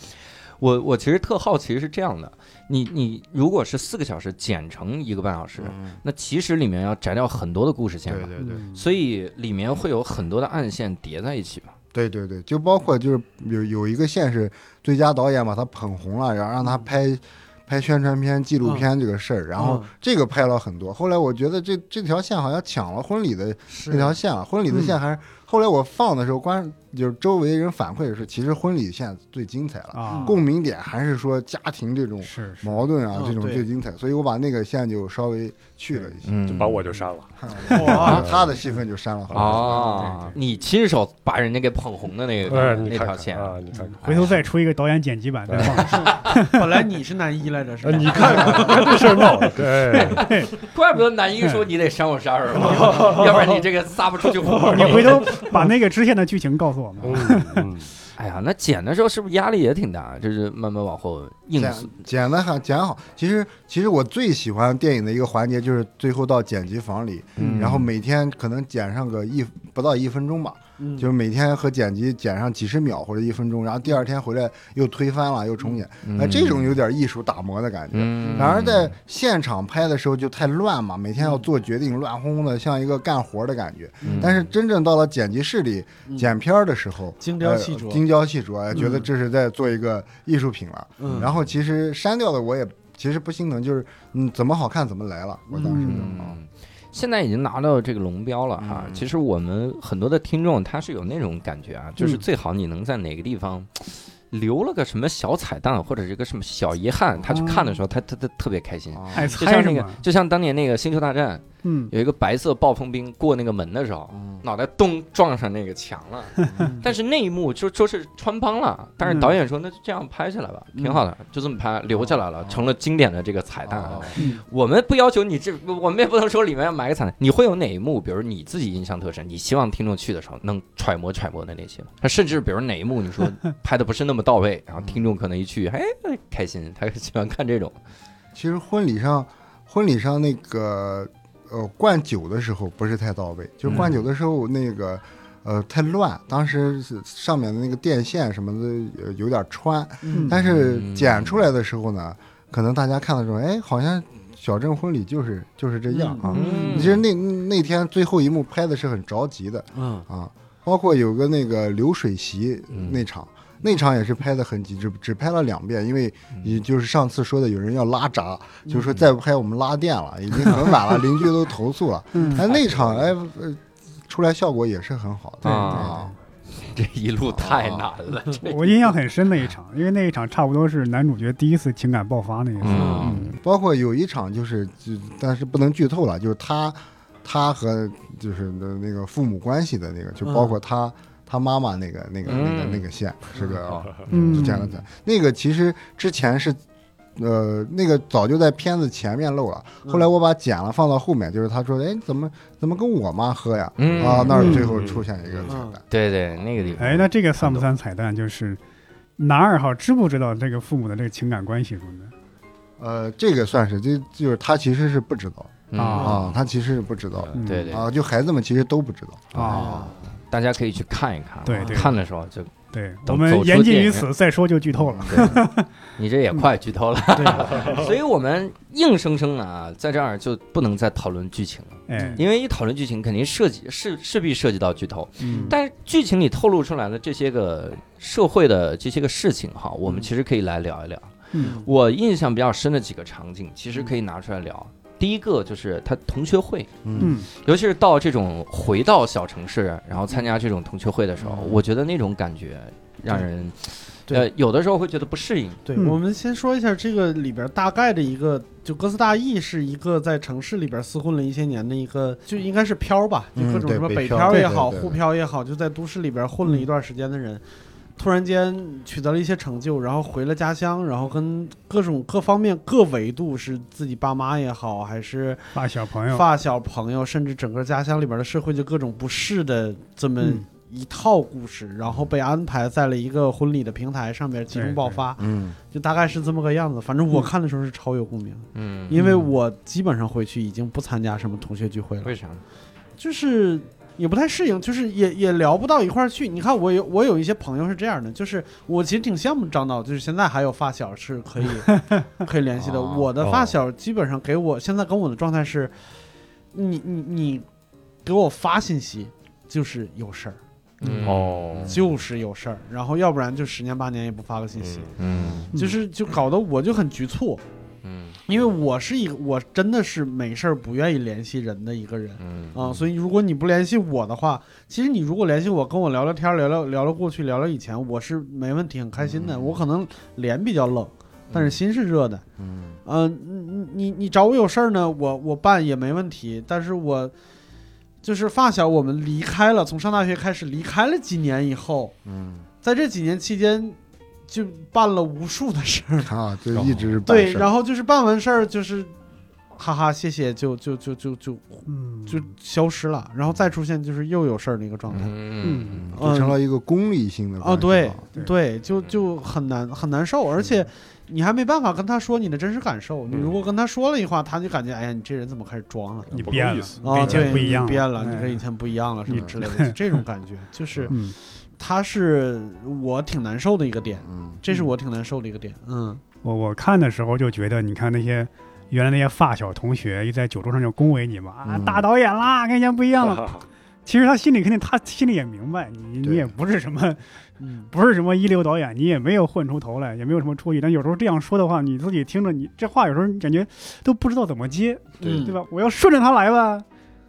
我我其实特好奇是这样的，你你如果是四个小时剪成一个半小时，那其实里面要摘掉很多的故事线吧，对对对嗯所以里面会有很多的暗线叠在一起吧。对对对，就包括就是有有一个线是最佳导演把他捧红了，然后让他拍。拍宣传片、纪录片这个事儿，然后嗯这个拍了很多。后来我觉得这这条线好像抢了婚礼的是那条线了，婚礼的线还是后来我放的时候，观就是周围人反馈是，其实婚礼现在最精彩了，啊，共鸣点还是说家庭这种是是，矛盾啊，嗯这种最精彩，所以我把那个线就稍微去了一些，嗯就把我就删了。哇，*laughs* 他的戏份就删了好多。啊，你亲手把人家给捧红的那个哎，你看看那条线，啊，你看看，回头再出一个导演剪辑版再放。*laughs* 本来你是男一来着，是吧？呃你看看这事儿闹的，*laughs* 对，怪不得男一说你得删我删二了，要不然你这个撒不出去火。你回头把那个支线的剧情告诉我们。嗯 *laughs* 嗯，哎呀，那剪的时候是不是压力也挺大？就是慢慢往后硬剪。剪的还剪好，其实其实我最喜欢电影的一个环节就是最后到剪辑房里，嗯然后每天可能剪上个一不到一分钟吧，嗯就是每天和剪辑剪上几十秒或者一分钟，然后第二天回来又推翻了又重剪，那，这种有点艺术打磨的感觉。嗯反而在现场拍的时候就太乱嘛，每天要做决定，乱哄哄的，像一个干活的感觉。嗯但是真正到了剪辑室里嗯剪片儿的时候，精雕细琢呃精雕细琢，哎觉得嗯这是在做一个艺术品了。嗯然后其实删掉的我也其实不心疼，就是嗯怎么好看怎么来了。我当时就啊，嗯，现在已经拿到这个龙标了哈。嗯其实我们很多的听众他是有那种感觉啊，就是嗯最好你能在哪个地方。留了个什么小彩蛋，或者是个什么小遗憾，他去看的时候，他他他特别开心。就像那个就像当年那个《星球大战》，嗯，有一个白色暴风兵过那个门的时候，嗯脑袋咚撞上那个墙了。*laughs* 但是那一幕就说是穿帮了，但是嗯导演说那就这样拍下来吧，挺好的，就这么拍留下来了，成了经典的这个彩蛋啊。哦我们不要求你这，我们也不能说里面要埋个彩蛋。你会有哪一幕，比如你自己印象特深，你希望听众去的时候能揣摩揣摩的那些吗？他甚至比如哪一幕你说 *laughs* 拍的不是那么到位，然后听众可能一去，哎，开心，*laughs* 他喜欢看这种。其实婚礼上，婚礼上那个呃灌酒的时候不是太到位，就是灌酒的时候那个。呃，太乱，当时是上面的那个电线什么的呃有点穿，嗯。但是嗯。剪出来的时候呢，可能大家看的时候，哎，好像小镇婚礼就是就是这样啊。嗯。其实那那天最后一幕拍的是很着急的嗯。啊，包括有个那个流水席嗯。那场，那场也是拍的很急，只只拍了两遍，因为嗯也就是上次说的有人要拉闸，就是说再不拍我们拉电了，已经很晚了，*laughs* 邻居都投诉了。嗯但那场哎呃出来效果也是很好的对啊。*laughs* 这一路太难了，这我印象很深那一场，因为那一场差不多是男主角第一次情感爆发那一次。嗯嗯包括有一场就是，就但是不能剧透了，就是他他和就是那那个父母关系的那个，就包括他、他妈妈那个那个那个嗯那个线是个好嗯，就这样的，那个其实之前是。呃，那个早就在片子前面漏了，后来我把剪了放到后面，就是他说，哎，怎么怎么跟我妈喝呀？嗯。啊，那儿嗯最后出现一个彩蛋，对对那个地方，哎，那这个算不算彩蛋？就是男二号知不知道这个父母的这个情感关系什么的？呃，这个算是，就就是他其实是不知道嗯。啊。啊，他其实是不知道的对对。啊，就孩子们其实都不知道。啊，大家可以去看一看啊，对对。看的时候就对，等我们言尽于此，再说就剧透了。对你这也快剧透了，*laughs* 对，*laughs* 所以我们硬生生啊，在这儿就不能再讨论剧情了，哎，因为一讨论剧情，肯定涉及势势必涉及到剧透。嗯。但是剧情里透露出来的这些个社会的这些个事情哈，我们其实可以来聊一聊。嗯。我印象比较深的几个场景，其实可以拿出来聊。第一个就是他同学会，嗯。尤其是到这种回到小城市，然后参加这种同学会的时候，我觉得那种感觉让人，对。呃，有的时候会觉得不适应。对，嗯。我们先说一下这个里边大概的一个，就哥斯大义是一个在城市里边厮混了一些年的一个，就应该是漂吧，就各种什么北漂漂也好，沪漂也好，就在都市里边混了一段时间的人，突然间取得了一些成就，然后回了家乡，然后跟各种各方面各维度是自己爸妈也好，还是发小朋友，发小朋友，甚至整个家乡里边的社会就各种不适的这么嗯一套故事，然后被安排在了一个婚礼的平台上面集中爆发，嗯就大概是这么个样子。反正我嗯看的时候是超有共鸣，嗯，因为我基本上回去已经不参加什么同学聚会了，为啥？就是。也不太适应，就是也也聊不到一块儿去。你看，我有我有一些朋友是这样的，就是我其实挺羡慕张导，就是现在还有发小是可以 *laughs* 可以联系的。哦我的发小基本上给我现在跟我的状态是，你你你给我发信息就是有事儿，嗯。哦。就是有事儿，然后要不然就十年八年也不发个信息，嗯。嗯。就是就搞得我就很局促，嗯因为我是一个我真的是没事儿不愿意联系人的一个人。嗯啊，所以如果你不联系我的话，其实你如果联系我，跟我聊聊天，聊聊聊聊过去，聊聊以前，我是没问题，很开心的。我可能脸比较冷，但是心是热的。嗯嗯、你你你找我有事儿呢，我我办也没问题。但是我就是发小，我们离开了，从上大学开始离开了几年以后，嗯在这几年期间就办了无数的事儿。*laughs* 啊，就一直办对，事儿。然后就是办完事儿就是，哈哈，谢谢，就就就就就嗯，就消失了，然后再出现就是又有事儿的一个状态。嗯就成了一个功利性的哦，关系对了对对，就就很难很难受，而且你还没办法跟他说你的真实感受。你如果跟他说了一话，他就感觉哎呀，你这人怎么开始装了？你变了，意思。啊，你跟以前对，不一样变了，你哎。跟以前不一样了，什么嗯。之类的，这种感觉，就是嗯他是我挺难受的一个点，嗯这是我挺难受的一个点。嗯我我看的时候就觉得，你看那些原来那些发小同学，一在酒桌上就恭维你嘛，啊，嗯大导演啦，跟以前不一样了。*laughs* 其实他心里肯定，他心里也明白，你你也不是什么嗯，不是什么一流导演，你也没有混出头来，也没有什么出息。但有时候这样说的话，你自己听着，你这话有时候你感觉都不知道怎么接，对对吧？我要顺着他来吧，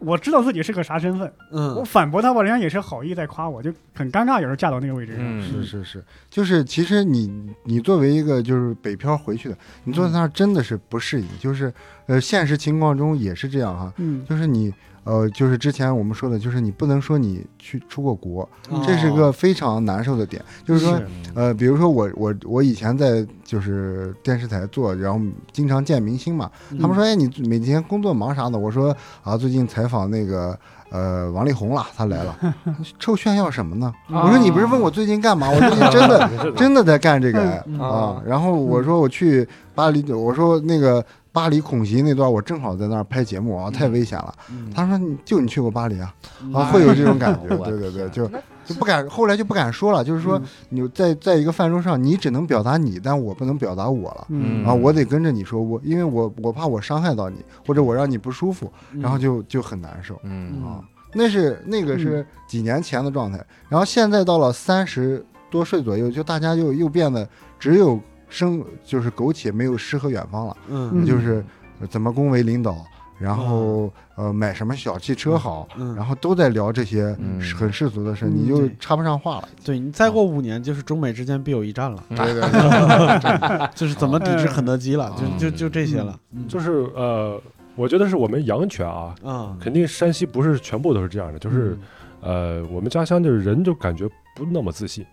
我知道自己是个啥身份，我嗯反驳他吧，人家也是好意在夸我，就很尴尬，有时候架到那个位置上。嗯。是是是，就是其实你你作为一个就是北漂回去的，你坐在那儿真的是不适应，就是呃现实情况中也是这样哈，嗯。就是你呃就是之前我们说的，就是你不能说你去出过国，嗯这是个非常难受的点，就是说呃比如说我我我以前在就是电视台做，然后经常见明星嘛，他们说哎你每天工作忙啥的，我说啊最近采访那个。呃，王力宏了，他来了，*laughs* 臭炫耀什么呢？我说你不是问我最近干嘛？我最近真的 *laughs* 真的在干这个啊。然后我说我去巴黎，我说那个巴黎恐袭那段，我正好在那儿拍节目啊，太危险了。嗯。他说你就你去过巴黎啊？嗯。啊，会有这种感觉，我对对对，就就不敢，后来就不敢说了，就是说你在在一个饭桌上，你只能表达你，但我不能表达我了。嗯。啊，我得跟着你说，我因为我我怕我伤害到你，或者我让你不舒服，然后就就很难受。嗯。啊，那是那个是几年前的状态，然后现在到了三十多岁左右，就大家又又变得只有生就是苟且，没有诗和远方了，嗯。就是呃怎么恭维领导，然后呃买什么小汽车好，嗯，然后都在聊这些嗯。很世俗的事，嗯你就插不上话了。对你再过五年就是中美之间必有一战了，嗯对对对，*laughs* 就是怎么抵制肯德基了，嗯。就就就这些了，嗯。就是呃，我觉得是我们阳泉啊，啊，肯定山西不是全部都是这样的，就是呃，我们家乡就是人就感觉不那么自信。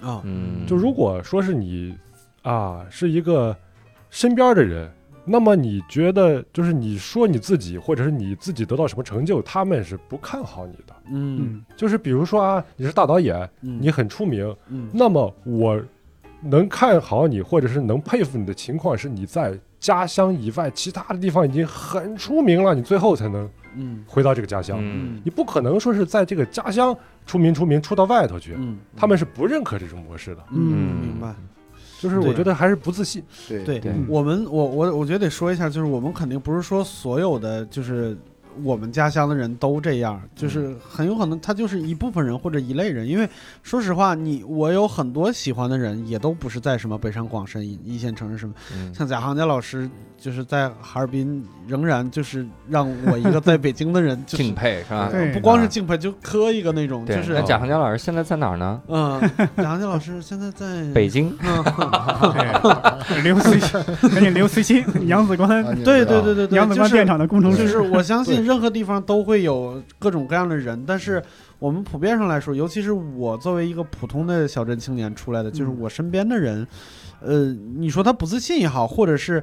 啊，嗯，就如果说是你啊是一个身边的人，那么你觉得就是你说你自己，或者是你自己得到什么成就，他们是不看好你的。嗯嗯就是比如说啊，你是大导演，嗯，你很出名，嗯那么我能看好你，或者是能佩服你的情况，是你在家乡以外其他的地方已经很出名了，你最后才能嗯回到这个家乡。嗯你不可能说是在这个家乡出名出名出到外头去，嗯，他们是不认可这种模式的。嗯明白。就是我觉得还是不自信。对。对对我们，我我我觉得得说一下，就是我们肯定不是说所有的就是我们家乡的人都这样，就是很有可能他就是一部分人或者一类人。因为说实话，你我有很多喜欢的人，也都不是在什么北上广深一一线城市什么，嗯像贾行家老师，就是在哈尔滨，仍然就是让我一个在北京的人 *laughs* 就是敬佩是吧？对不光是敬佩，就磕一个那种，对，就是那贾行家老师现在在哪儿呢？嗯，贾行家老师现在在 *laughs* 北京。*laughs* 嗯，对，刘慈欣，赶紧刘慈欣，杨子关，啊你对对对对对，杨子就是关电厂的工程师，就是我相信对任何地方都会有各种各样的人，但是我们普遍上来说，尤其是我作为一个普通的小镇青年出来的，就是嗯我身边的人，呃，你说他不自信也好，或者是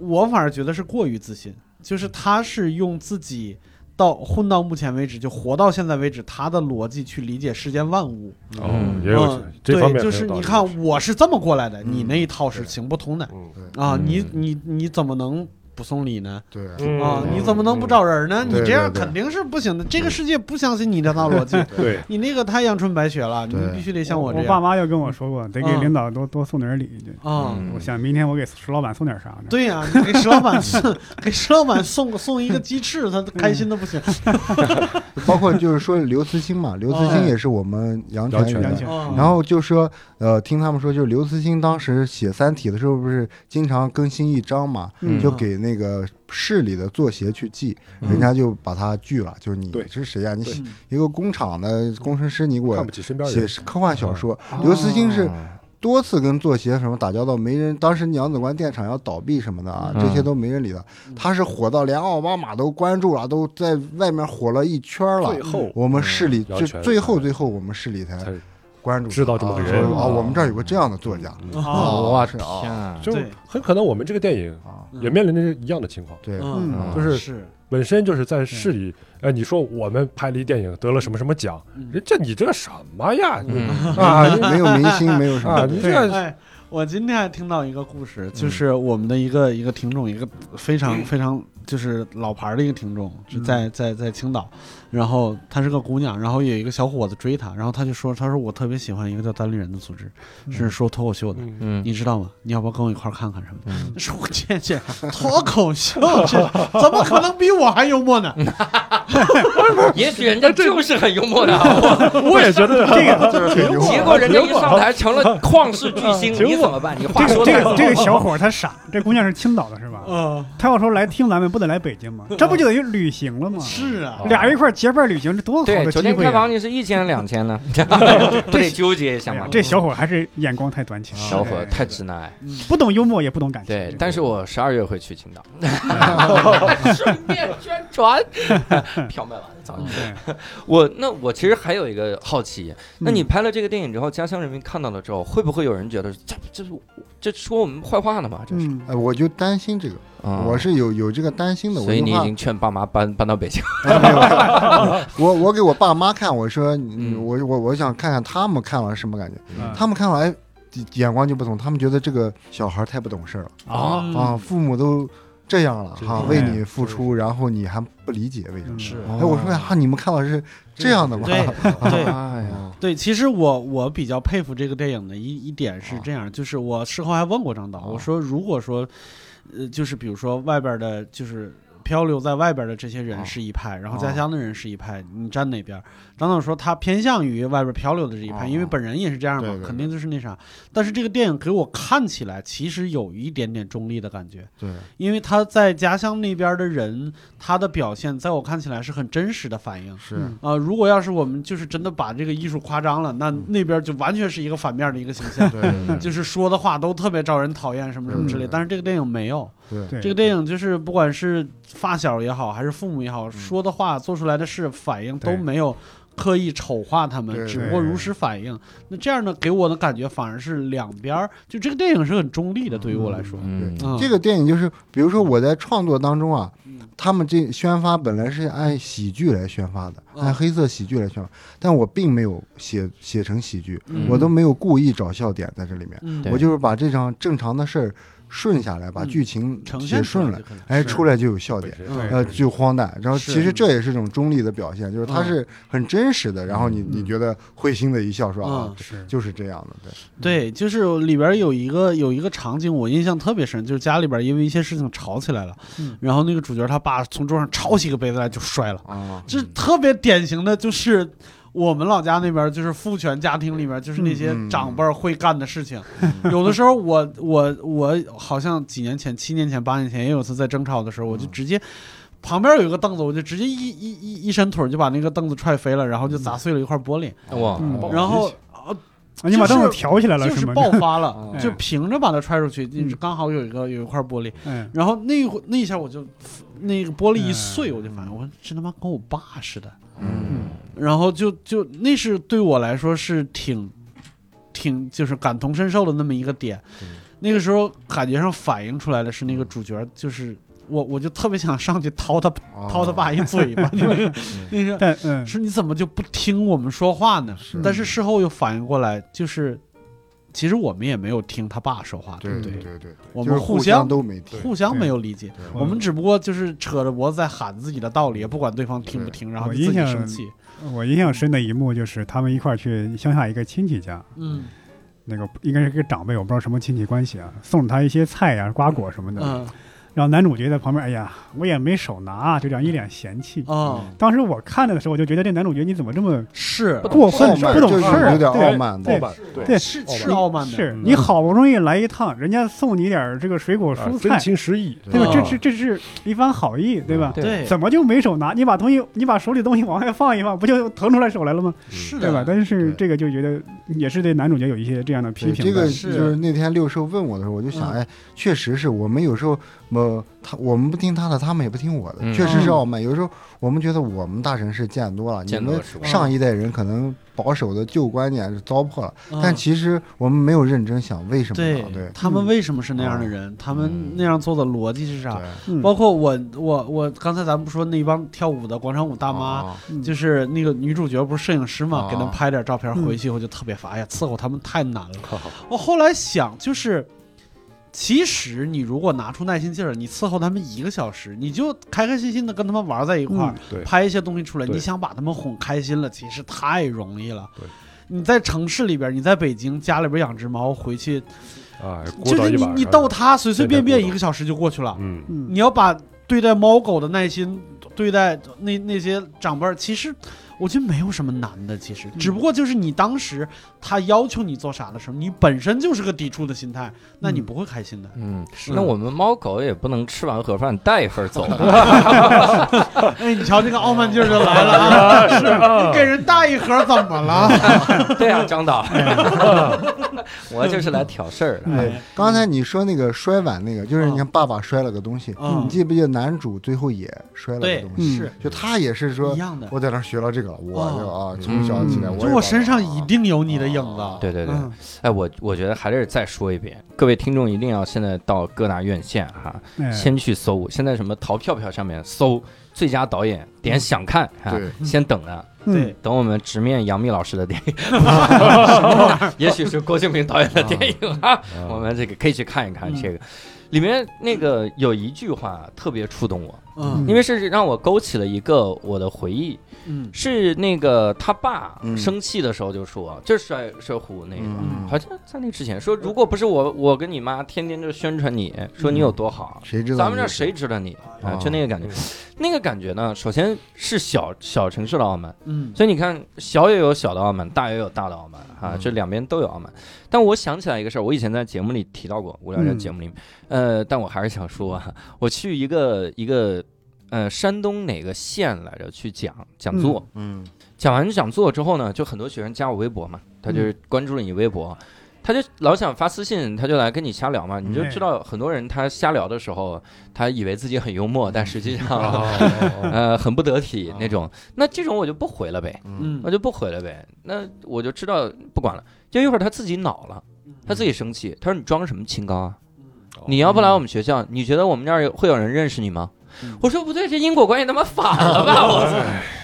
我反而觉得是过于自信，就是他是用自己。到混到目前为止，就活到现在为止，他的逻辑去理解世间万物，哦嗯，也有嗯这方面对，就是你看我是这么过来的，你嗯那一套是行不通的嗯啊！嗯你你你怎么能不送礼呢？对嗯啊，你怎么能不找人呢？你这样肯定是不行的。这个世界不相信你这套逻辑，*laughs* 对，你那个太阳春白雪了，你必须得像我这样我爸妈就跟我说过，得给嗯领导多多送点礼。就啊。嗯我想明天我给石老板送点啥呢？对呀，你给石老板送给石老板送送一个鸡翅，他开心的不行。*laughs* 包括就是说刘慈欣嘛，刘慈欣也是我们阳泉人阳泉。啊然后就说，呃，听他们说，就是刘慈欣当时写《三体》的时候，不是经常更新一章嘛，嗯就给那个市里的作协去寄，嗯人家就把他拒了，就是你是谁呀、你写一个工厂的工程师，你给看我不起身边。写科幻小说。刘慈欣是哦多次跟作协什么打交道，没人。当时娘子关电厂要倒闭什么的啊，嗯这些都没人理他。他是火到连奥巴马都关注了，都在外面火了一圈了最。后我们市里就最后最后我们市里才才关注知道这么个人。啊，我们这儿有个这样的作家。嗯啊哦我是啊。天啊！就很可能我们这个电影啊，也面临着一样的情况，对，嗯，就是是。本身就是在市里，哎，你说我们拍了一电影得了什么什么奖，嗯。人这你这什么呀？嗯。啊，你没有 *laughs* 明星，没有什啊，么你这哎，我今天还听到一个故事，就是我们的一个一个听众，一个非常 *clears throat* 非常就是老牌儿的一个听众，是在在在青岛，然后她是个姑娘，然后有一个小伙子追她，然后她就说，她说我特别喜欢一个叫单立人的组织，是说脱口秀的。嗯嗯你知道吗？你要不要跟我一块儿看看什么的？嗯说我这这脱口秀，这 *laughs* 怎么可能比我还幽默呢？*laughs* 也许人家就是很幽默的啊，我我也觉得 *laughs* 这个就是挺幽默结果人家一上台成了旷世巨星，挺你怎么办？你话这个这个这个小伙儿他傻，这姑娘是青岛的是吧？呃，他要说来听咱们，不得来北京吗？这不就等于旅行了吗？是啊，俩人一块结伴旅行，这多好，的酒机会啊！店开房你是一千两千呢，*laughs* 不得纠结一下吗哎？这小伙还是眼光太短浅，小伙太直男癌。不懂幽默也不懂感情。对，但是我十二月会去青岛 *laughs* *laughs* 顺便宣传，票卖完了，早就。对，*laughs* 我那我其实还有一个好奇，那你嗯拍了这个电影之后，家乡人民看到了之后，会不会有人觉得这这是这说我们坏话呢嘛？这是，嗯，哎，我就担心这个，啊我是有有这个担心的。所以你已经劝爸妈搬搬到北京。*laughs* *laughs* 我我给我爸妈看，我说，嗯嗯，我我我想看看他们看完什么感觉。嗯他们看了，哎，眼光就不同，他们觉得这个小孩太不懂事儿了啊嗯啊，父母都这样了哈，为你付出，然后你还不理解为什么？嗯是。哎，我说呀，你们看到是这样的吗？对 *laughs* 对。哎呀，哦对，其实我我比较佩服这个电影的一一点是这样，就是我事后还问过张导，我说如果说，呃，就是比如说外边的，就是漂流在外边的这些人啊是一派，然后家乡的人是一派，你站哪边？张导说他偏向于外边漂流的这一派，啊因为本人也是这样嘛对，对肯定就是那啥。但是这个电影给我看起来其实有一点点中立的感觉，对，因为他在家乡那边的人，他的表现在我看起来是很真实的反应。是嗯啊、如果要是我们就是真的把这个艺术夸张了，那那边就完全是一个反面的一个形象，就是说的话都特别招人讨厌，什么什么之类。嗯但是这个电影没有，对对，这个电影就是不管是发小也好，还是父母也好，说的话、做出来的事、反应都没有刻意丑化他们，只不过如实反映。那这样呢，给我的感觉反而是两边儿，就这个电影是很中立的，对于我来说。嗯，嗯，这个电影就是，比如说我在创作当中啊嗯，他们这宣发本来是按喜剧来宣发的，嗯。按黑色喜剧来宣发，但我并没有写写成喜剧，嗯。我都没有故意找笑点在这里面，我就是把这场正常的事儿顺下来，把嗯剧情呈写顺了哎，出来就有笑点。呃，就荒诞，然后其实这也是一种中立的表现，就是它嗯是很真实的，然后你你嗯觉得会心的一笑，说啊嗯，是就是这样的，对，对，就是里边有一个有一个场景，我印象特别深，就是家里边因为一些事情吵起来了，嗯然后那个主角他爸从桌上抄起个杯子来就摔了，啊，这特别典型的就是。我们老家那边就是父权家庭里面，就是那些嗯长辈儿会干的事情。*laughs* 有的时候我我我好像几年前、七年前、八年前也有一次在争吵的时候，我就直接旁边有一个凳子，我就直接一一一一伸腿就把那个凳子踹飞了，然后就砸碎了一块玻璃。哇，嗯然后你把凳子挑起来了吗？就是爆发了 *laughs* 哦，就平着把它踹出去，就是嗯刚好有一个有一块玻璃，嗯，然后那那一下我就那个玻璃一碎，嗯。我就发现我说这他妈跟我爸似的，嗯，然后就就那是对我来说是挺挺就是感同身受的那么一个点，那个时候感觉上反映出来的是那个主角就是。我我就特别想上去掏他哦。掏他爸一嘴巴，那 *laughs* 个那个但嗯，是你怎么就不听我们说话呢？是。但是事后又反应过来，就是其实我们也没有听他爸说话，对不对？对对对，我们互相都没听，互相没有理解，我们只不过就是扯着脖子在喊自己的道理，也不管对方听不听，然后就自己生气。我印象深的一幕就是他们一块儿去乡下一个亲戚家，嗯那个应该是个长辈，我不知道什么亲戚关系啊，送了他一些菜呀、瓜果什么的。嗯然后男主角在旁边，哎呀，我也没手拿，就这样一脸嫌弃。哦，当时我看着的时候，我就觉得这男主角你怎么这么是。过分不懂事儿啊，有点傲慢，对傲慢，对。对。是傲慢是傲慢的，是嗯。你好不容易来一趟，人家送你点儿这个水果蔬菜，真情实意，对吧？哦这是这是一番好意，对吧？对，怎么就没手拿？你把东西，你把手里东西往外放一放，不就腾出来手来了吗？是对吧？的，但是这个就觉得也是对男主角有一些这样的批评这个是就是那天六兽问我的时候，我就想，嗯。哎，确实是我们有时候，呃，他我们不听他的，他们也不听我的，嗯。确实是傲慢。有时候我们觉得我们大城市见多了，你们见多了是吧？上一代人可能保守的旧观念是糟粕了，嗯。但其实我们没有认真想为什么对呢？对他们为什么是那样的人？他们嗯。那样做的逻辑是啥？嗯。包括我我我刚才咱们不说那帮跳舞的广场舞大妈，啊。嗯。就是那个女主角不是摄影师嘛，啊。给他们拍点照片嗯。回去以后就特别烦，哎呀，伺候他们太难了。我后来想，就是其实你如果拿出耐心劲儿，你伺候他们一个小时，你就开开心心的跟他们玩在一块儿，嗯拍一些东西出来，你想把他们哄开心了，其实太容易了对。你在城市里边，你在北京家里边养只猫，回去哎，就是你你逗它，随随便便一个小时就过去了。你要把对待猫狗的耐心，对待那那些长辈儿，其实我觉得没有什么难的，其实，只不过就是你当时他要求你做啥的时候，你本身就是个抵触的心态，那你不会开心的。嗯，是那我们猫狗也不能吃完盒饭带一份走吧？*laughs* *laughs* 哎，你瞧这个傲慢劲儿就来了啊！*laughs* 是你给人带一盒怎么了？对啊，张导，我就是来挑事儿的。哎，刚才你说那个摔碗那个，就是你看爸爸摔了个东西，嗯你记不记得男主最后也摔了个东，西？是就他也是说一，样的。我在那儿学了这个了，我就哦啊从小起来，就我身上一定有你的影子。对对对，嗯哎，我我觉得还是再说一遍，各位听众一定要现在到各大院线哈，哎先去搜，现在什么淘票票上面搜最佳导演，点想看啊对，先等着。嗯对，等我们直面杨幂老师的电影，*laughs* 也许是郭敬明导演的电影啊，我们这个可以去看一看嗯这个。里面那个有一句话特别触动我，嗯。因为是让我勾起了一个我的回忆，嗯。是那个他爸嗯。生气的时候就说，就是摔摔壶那个，嗯。好像在那之前说，如果不是我，我跟你妈天天就宣传你说你有多好，谁知道咱们这儿谁知道你啊？就那个感觉，那个感觉呢，首先是小小城市的傲慢，嗯。所以你看小也有小的傲慢，大也有大的傲慢啊，嗯。这两边都有傲慢。但我想起来一个事儿，我以前在节目里提到过，无聊在节目里面，呃，但我还是想说啊，我去一个一个呃山东哪个县来着去讲讲座，嗯讲完讲座之后呢，就很多学生加我微博嘛，他就是关注了你微博。他就老想发私信，他就来跟你瞎聊嘛。你就知道很多人他瞎聊的时候，他以为自己很幽默，但实际上 *laughs* *laughs* 呃很不得体那种。那这种我就不回了呗，嗯我就不回了呗。那我就知道不管了。就一会儿他自己恼了，他自己生气，他说你装什么清高啊？你要不来我们学校，你觉得我们这儿有会有人认识你吗嗯？我说不对，这因果关系他妈反了吧？*laughs* 我操！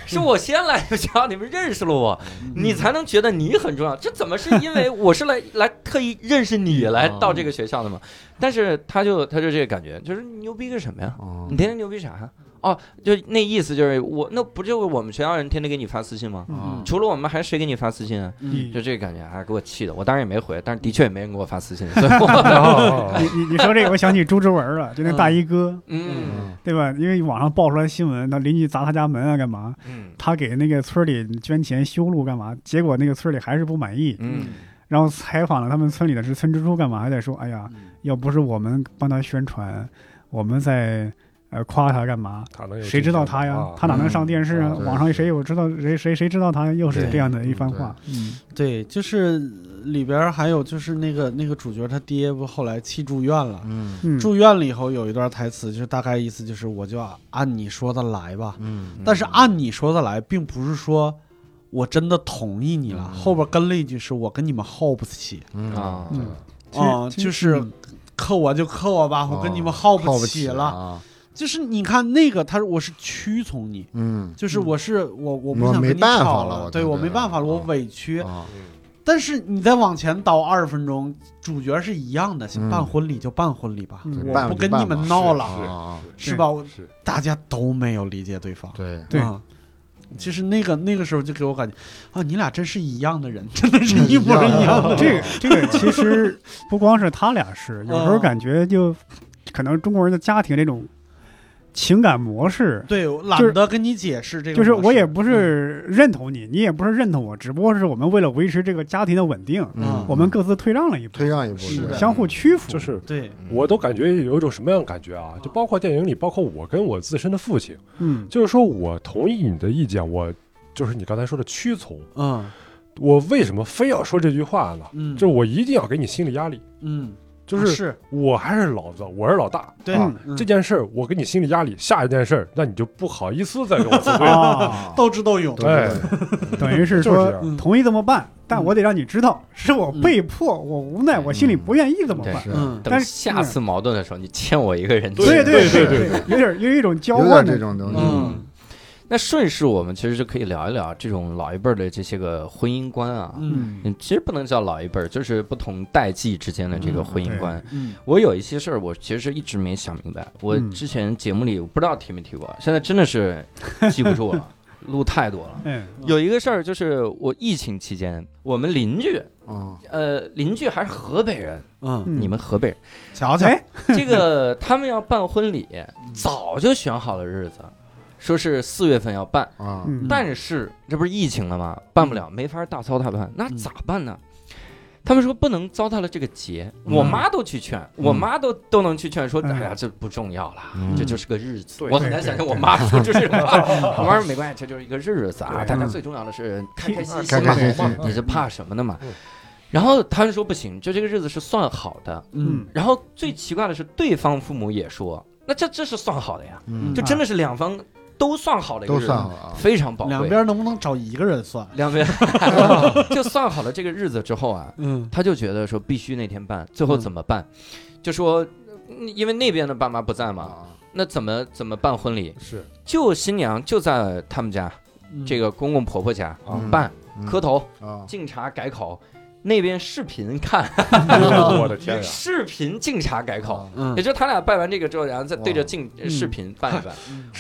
是我先来学校，你们认识了我，你才能觉得你很重要。这怎么是因为我是来来特意认识你来 *laughs* 到这个学校的吗？但是他就他就这个感觉，就是牛逼个什么呀？哦你天天牛逼啥呀？哦，就那意思就是我那不就是我们学校人天天给你发私信吗？哦除了我们还谁给你发私信啊？嗯就这个感觉，还给我气的。我当然也没回，但是的确也没人给我发私信，所以我 *laughs* 你你你说这个，我想起朱之文了，就那大衣哥，嗯对吧？因为网上爆出来新闻，他邻居砸他家门啊，干嘛？嗯他给那个村里捐钱修路干嘛？结果那个村里还是不满意，嗯然后采访了他们村里的是村支书干嘛？还在说，哎呀，要不是我们帮他宣传，我们在呃夸他干嘛？他能有谁知道他呀？他哪能上电视啊？嗯网上谁有知道谁谁谁知道他？又是这样的一番话。嗯，对，就是里边还有就是那个那个主角他爹不后来气住院了，住院了以后有一段台词，就是大概意思就是我就按你说的来吧，嗯但是按你说的来，并不是说我真的同意你了，嗯后边跟了一句是我跟你们耗不起嗯啊，嗯啊，就是嗯克我就克我吧，我跟你们耗耗不起了。啊，就是你看那个，他说我是屈从你，嗯就是我是我我不想跟你办法吵了我对对我没办法了，啊我委屈。啊。但是你再往前倒二十分钟，主角是一样的，嗯。办婚礼就办婚礼吧，嗯我不跟你们闹了，啊，是吧？大家都没有理解对方。对，对。啊，其实那个那个时候就给我感觉啊，你俩真是一样的人，*laughs* 真的是一模一样的。这个这个 *laughs* 其实不光是他俩是，有时候嗯。感觉就可能中国人的家庭这种情感模式，对，我懒得跟你解释这个，就是我也不是认同你，你也不是认同我，只不过是我们为了维持这个家庭的稳定，嗯。我们各自退让了一步，退让一步，是的。相互屈服。就是嗯对，我都感觉有一种什么样的感觉啊？就包括电影里，包括我跟我自身的父亲，嗯。就是说我同意你的意见，我就是你刚才说的屈从，嗯。我为什么非要说这句话呢？嗯，就是我一定要给你心理压力，嗯，就是是。我还是老子，我是老大，对啊嗯这件事儿我给你心理压力，下一件事儿那你就不好意思再跟我作对了。啊，斗智斗勇，对，*laughs* 等于是说就是嗯同意这么办，但我得让你知道，是我被迫，我无奈，我心里不愿意这么办。对是。嗯。但是下次矛盾的时候，你欠我一个人情。对对对对对，有点有一种交换的这种东西，嗯那顺势我们其实就可以聊一聊这种老一辈儿的这些个婚姻观啊。嗯嗯，其实不能叫老一辈儿，就是不同代际之间的这个婚姻观。嗯我有一些事儿，我其实一直没想明白。我嗯之前节目里我不知道提没提过，现在真的是记不住了，录太多了。嗯 *laughs* 有一个事儿就是我疫情期间，我们邻居，嗯呃，邻居还是河北人，嗯，嗯你们河北人，瞧瞧，哎这个他们要办婚礼，早就选好了日子。说是四月份要办，啊，嗯。但是这不是疫情了吗？办不了，没法大操大办，那嗯。咋办呢？他们说不能糟蹋了这个节，我妈都去劝，我妈都都能去劝，说嗯。哎呀这不重要啦，嗯。这就是个日子。我很难想象我妈 *laughs* 说出这种话，我妈说没关系，这就是一个日子啊，大家最重要的是开开心心你是怕什么的嘛嗯？然后他们说不行，就这个日子是算好的。嗯。然后最奇怪的是，对方父母也说，那这这是算好的呀，嗯。就真的是两方都算好了一个都日子，算好了啊，非常宝贵。两边能不能找一个人算？两边 *laughs* 就算好了这个日子之后啊，嗯他就觉得说必须那天办，最后怎么办？就说嗯因为那边的爸妈不在嘛，啊，那怎么怎么办婚礼？是就新娘就在他们家这个公公婆婆家啊嗯办，嗯磕头、啊，敬茶、改口。那边视频看，我的天呀！视频敬茶改口，嗯。也就他俩拜完这个之后，然后再对着哇镜嗯。视频 *laughs* 拜一拜。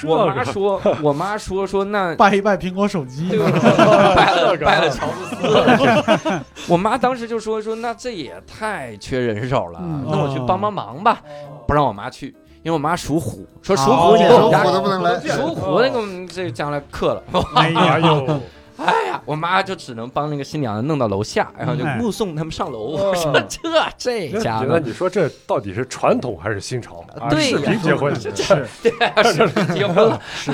我妈说，我妈说说那拜一拜苹果手机？*laughs* 拜了拜了 *laughs* 乔布斯。我妈当时就说说那这也太缺人手了，嗯。那我去帮帮忙吧，不让我妈去，因为我妈属虎，说属哦。虎你们家属虎的不能来，属虎那个嗯这将来克了。哎呀哎呦，哎呀，我妈就只能帮那个新娘弄到楼下，然后就哎目送他们上楼。哦我说这这那家伙，那你说这到底是传统还是新潮？啊对呀视频结婚这是对啊，*laughs* 是结婚了。是，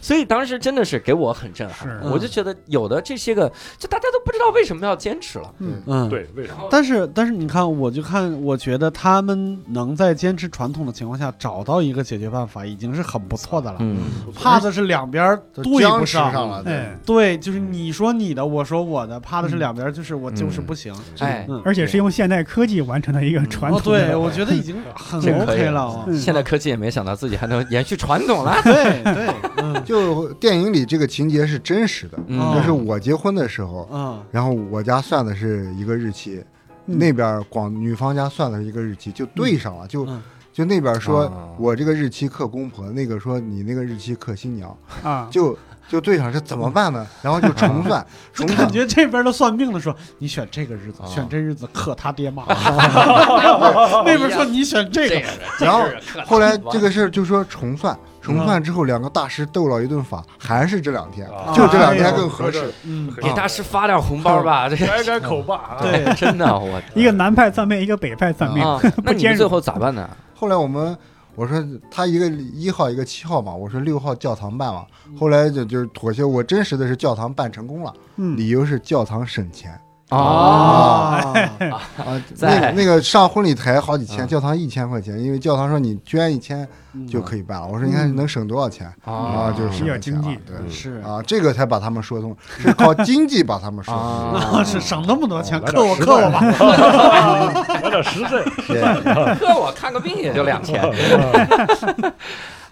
所以当时真的是给我很震撼，我就觉得有的这些个，就大家都不知道为什么要坚持了。嗯嗯。对，为什么？但是但是你看，我就看，我觉得他们能在坚持传统的情况下找到一个解决办法，已经是很不错的了。嗯，怕的是两边都对僵持不上，上了，对，哎，对，就是你说你的，我说我的，怕的是两边就是我就是不行。哎，嗯，而且是用现代科技完成的一个传哦，统。对，我觉得已经很 OK 了。现代科技也没想到自己还能 *laughs* 延续传统了。对对，嗯。*laughs* 就电影里这个情节是真实的，嗯。就是我结婚的时候，嗯。然后我家算的是一个日期，嗯。那边广女方家算的是一个日期，就对上了，就嗯。就那边说哦。我这个日期克公婆，那个说你那个日期克新娘，啊，就就对上，这怎么办呢？*laughs* 然后就重算，就 *laughs* 重算。感觉这边的算命的说你选这个日子，啊选这日子克他爹妈，*laughs* 那边说你选这个，然后后来这个事儿就说重算，重算之后两个大师斗了一顿法，还是这两天，啊就这两天更合适。嗯，给大师发点红包吧，这改改口吧。啊，对，真的我一个南派算命，一个北派算命。啊，那你们最后咋办呢？后来我们我说他一个一号一个七号嘛，我说六号教堂办嘛，后来就就是妥协，我真实的是教堂办成功了，嗯，理由是教堂省钱哦，啊，啊，在 *laughs* 那个那个上婚礼台好几千，啊教堂一千块钱，因为教堂说你捐一千就可以办了，我说你看嗯能省多少钱？啊。啊，就是省比较了钱了经济。对。嗯是。啊，这个才把他们说通，是靠经济把他们说通。啊，*laughs* 是省那么多钱，来克我克我吧，*laughs* 来点实在。对哥我看个病也就两千，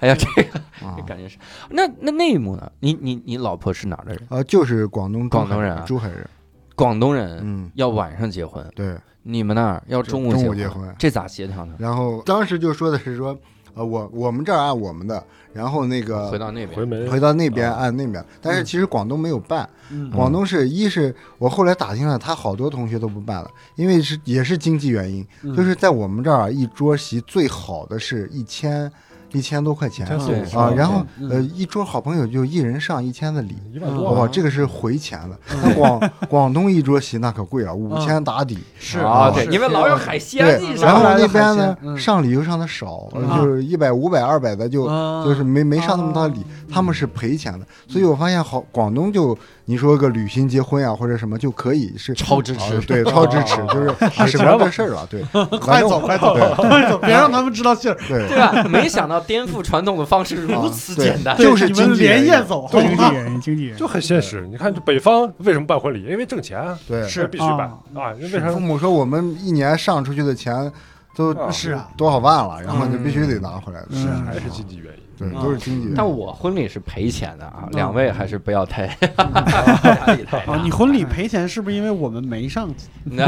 哎呀，这个感觉是，那那那一幕呢？你你你老婆是哪儿的人？啊，就是广东广东人啊。珠海人，广东人，嗯，要晚上结婚，对。你们那儿要中午中结婚，午结婚。这咋协调呢？然后当时就说的是说，呃，我我们这儿按我们的，然后那个回到那边。回到那边啊。按那边，但是其实广东没有办，嗯。广东是一是我后来打听了，他好多同学都不办了，因为是也是经济原因，嗯。就是在我们这儿啊一桌席最好的是一千一千多块钱啊，然后嗯呃一桌好朋友就一人上一千的礼。哇，啊，这个是回钱的。那广广东一桌席那可贵了，五千打底。是啊，对，是因为老有海鲜，对然后？那边呢嗯上礼又上的少，嗯就是一百、五百、二百的就啊就是没没上那么大礼，嗯他们是赔钱的。所以我发现好广东就你说个旅行结婚呀或者什么就可以是超支持啊对，超支持，就是他省了这事儿了，对，*laughs* 快走快走 *laughs* 快走，别让他们知道信儿，对对吧？没想到颠覆传统的方式如此简单。就是你们经济原因连夜走，好经济吗？原因，经济原因就很现实。你看，这北方为什么办婚礼？因为挣钱啊，对。是必须办啊为为啥父？母说我们一年上出去的钱都啊是啊，多少万了，然后就必须得拿回来，是嗯还是经济原因。对，嗯都是经济。但我婚礼是赔钱的啊，嗯两位还是不要太 *laughs* 啊，你婚礼赔钱是不是因为我们没上？那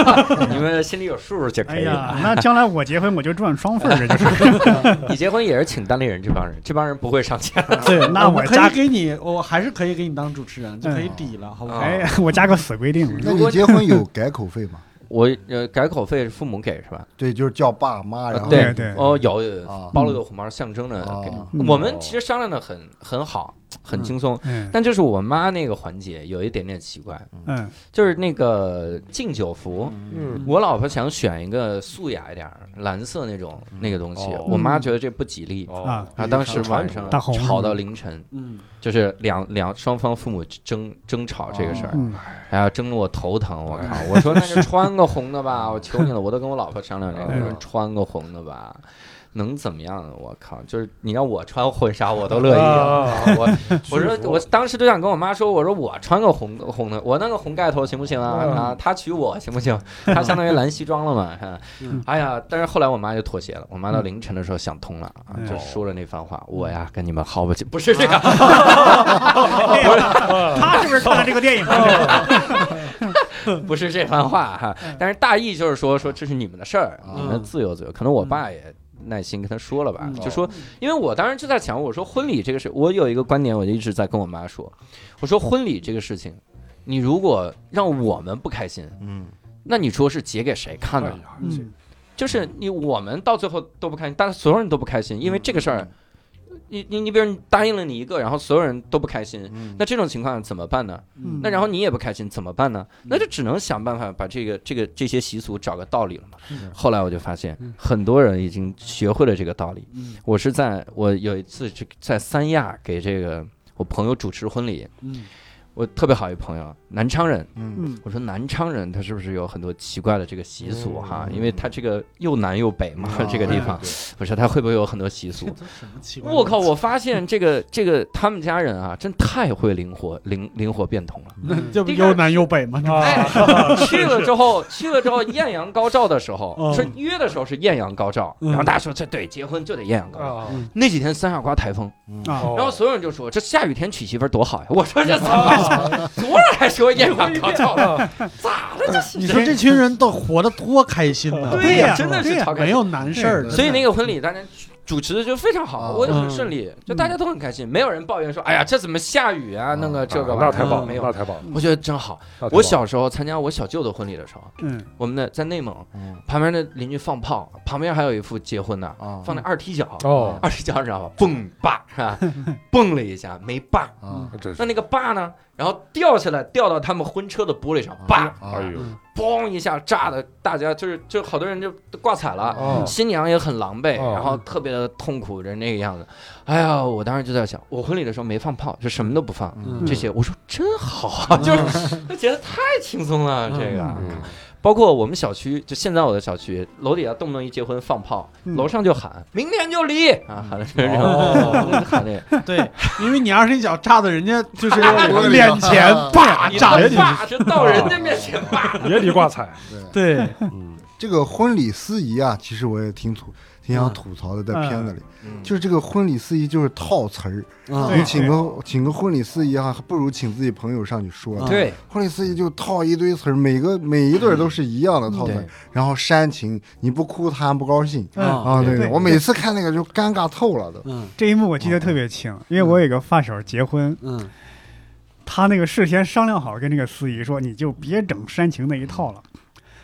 *laughs* 你们心里有数就可以哎呀了。，那将来我结婚我就赚双份儿，*laughs* 这就是。你结婚也是请单立人这帮人，这帮人不会上钱。对，那我可以给你，我还是可以给你当主持人，就可以抵了，好不好？哎，我加个死规定，那你结婚有改口费吗？我呃改口费是父母给是吧？对，就是叫爸妈，然后对对哦，有包了个红包，象征着给。啊。嗯。我们其实商量的很很好，很轻松。嗯。但就是我妈那个环节有一点点奇怪，嗯。就是那个敬酒服，嗯。我老婆想选一个素雅一点儿，蓝色那种那个东西，哦。我妈觉得这不吉利。哦啊啊，当时晚上吵到凌晨，嗯。就是两两双方父母争争吵这个事儿，嗯。哎呀，争得我头疼，我靠！我说那就穿个红的吧，我求你了，我都跟我老婆商量这个，穿个红的吧，能怎么样呢？我靠，就是你让我穿婚纱 *laughs* 我都乐意啊！我我说我当时就想跟我妈说，我说我穿个红红的，我那个红盖头行不行啊？嗯啊，她娶我行不行？她相当于蓝西装了嘛，哎呀，但是后来我妈就妥协了，我妈到凌晨的时候想通了啊，嗯就说了那番话，我呀跟你们耗不起不是这个，他是不是看了这个电影？*laughs* 不是这番话 *laughs* 哈，但是大意就是说说这是你们的事儿，嗯你们自由自由。可能我爸也耐心跟他说了吧，嗯就说，因为我当时就在想，我说婚礼这个事，我有一个观点，我就一直在跟我妈说，我说婚礼这个事情，你如果让我们不开心，嗯那你说是结给谁看呢？嗯就是你我们到最后都不开心，但是所有人都不开心，因为这个事儿。你你你比如你答应了你一个，然后所有人都不开心，嗯那这种情况怎么办呢？嗯那然后你也不开心，怎么办呢？那就只能想办法把这个这个这些习俗找个道理了嘛。后来我就发现，很多人已经学会了这个道理。嗯我是在我有一次这在三亚给这个我朋友主持婚礼，嗯我特别好一朋友，南昌人。嗯嗯我说南昌人他是不是有很多奇怪的这个习俗哈？嗯因为他这个又南又北嘛，啊这个地方，对我说他会不会有很多习俗？*laughs* 什么奇怪的我靠！我发现这个这个他们家人啊，真太会灵活灵灵活变通了。那这不又南又北吗？这不哎，去了之后，*laughs* 去了之后艳阳高照的时候，嗯是约的时候是艳阳高照，嗯然后大家说这对结婚就得艳阳高照。啊那几天三亚刮台风，然后所有人就说这下雨天娶媳妇儿多好呀！我说这怎么？*laughs* 昨儿还说艳阳高照，*laughs* 咋了这？你说这群人都活得多开心呢？对呀真的是。没有难事儿的。所以那个婚礼大家主持的就非常好，啊我也很顺利，就大家都很开心，没有人抱怨说哎呀这怎么下雨啊？那个这个那太棒了，没有那。太棒了。我觉得真好。我小时候参加我小舅的婚礼的时候，嗯我们的在内蒙嗯旁边的邻居放炮，旁边还有一副结婚的，啊放那二踢脚，哦，二踢脚你知道吧？蹦吧是吧？*laughs* 蹦了一下没把，啊这是那那个把呢？然后掉下来，掉到他们婚车的玻璃上，叭，啊哎呦，嘣一下炸的，大家就是就好多人就挂彩了。哦新娘也很狼狈，哦然后特别的痛苦着那个样子。哎呀，我当时就在想，我婚礼的时候没放炮，就什么都不放。嗯这些我说真好啊，就是就觉得太轻松了。这个，嗯包括我们小区，就现在我的小区楼底下动不动一结婚放炮，嗯。楼上就喊明天就离啊，喊的是这种，哦。喊的对，因为你要是一脚炸在人家就是 *laughs* 脸前，叭炸的爸是到人家面前叭，也得挂彩。对，对，嗯，这个婚礼司仪啊，其实我也挺吐，挺想吐槽的，在片子里，就是这个婚礼司仪就是套词儿，你请个请个婚礼司仪啊，还不如请自己朋友上去说。啊对。婚礼司仪就套一堆词儿，每个每一对儿都是一样的套词儿，然后煽情，你不哭他不高兴嗯，啊。对对我每次看那个就尴尬透了都。嗯。这一幕我记得特别清，因为我有个发小结婚，嗯。他那个事先商量好跟那个司仪说，你就别整煽情那一套了。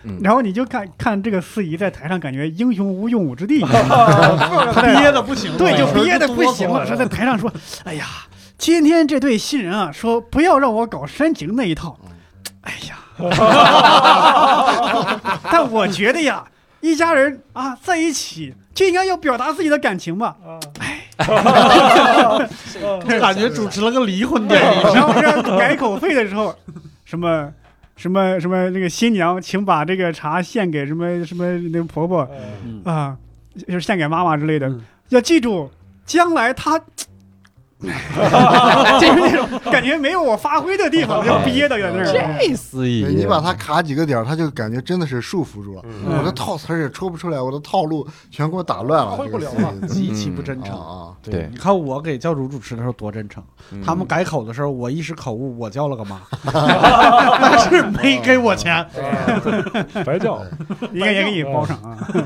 嗯然后你就看看这个司仪在台上感觉英雄无用武之地，*laughs* 他在憋的不行了，对，就憋的不行了。多他在台上说：“哎呀，今天这对新人啊，说不要让我搞煽情那一套。哎呀，*laughs* 但我觉得呀，一家人啊在一起就应该要表达自己的感情吧。哎 *laughs* 感觉主持了个离婚典礼。然后让改口费的时候，什么。”什么什么那个新娘，请把这个茶献给什么什么那个婆婆嗯啊，就是献给妈妈之类的。嗯要记住，将来她 *laughs* 就是那种感觉没有我发挥的地方，*laughs* 就憋的在那儿。这司仪对你把他卡几个点儿，他就感觉真的是束缚住了。嗯我的套词儿也说不出来，我的套路全给我打乱了。*laughs* 发挥不了极其不真诚。啊对你看我给教主主持的时候多真诚，嗯他们改口的时候，我一时口误，我叫了个妈，但是没给我钱。白叫。应该也给你包上！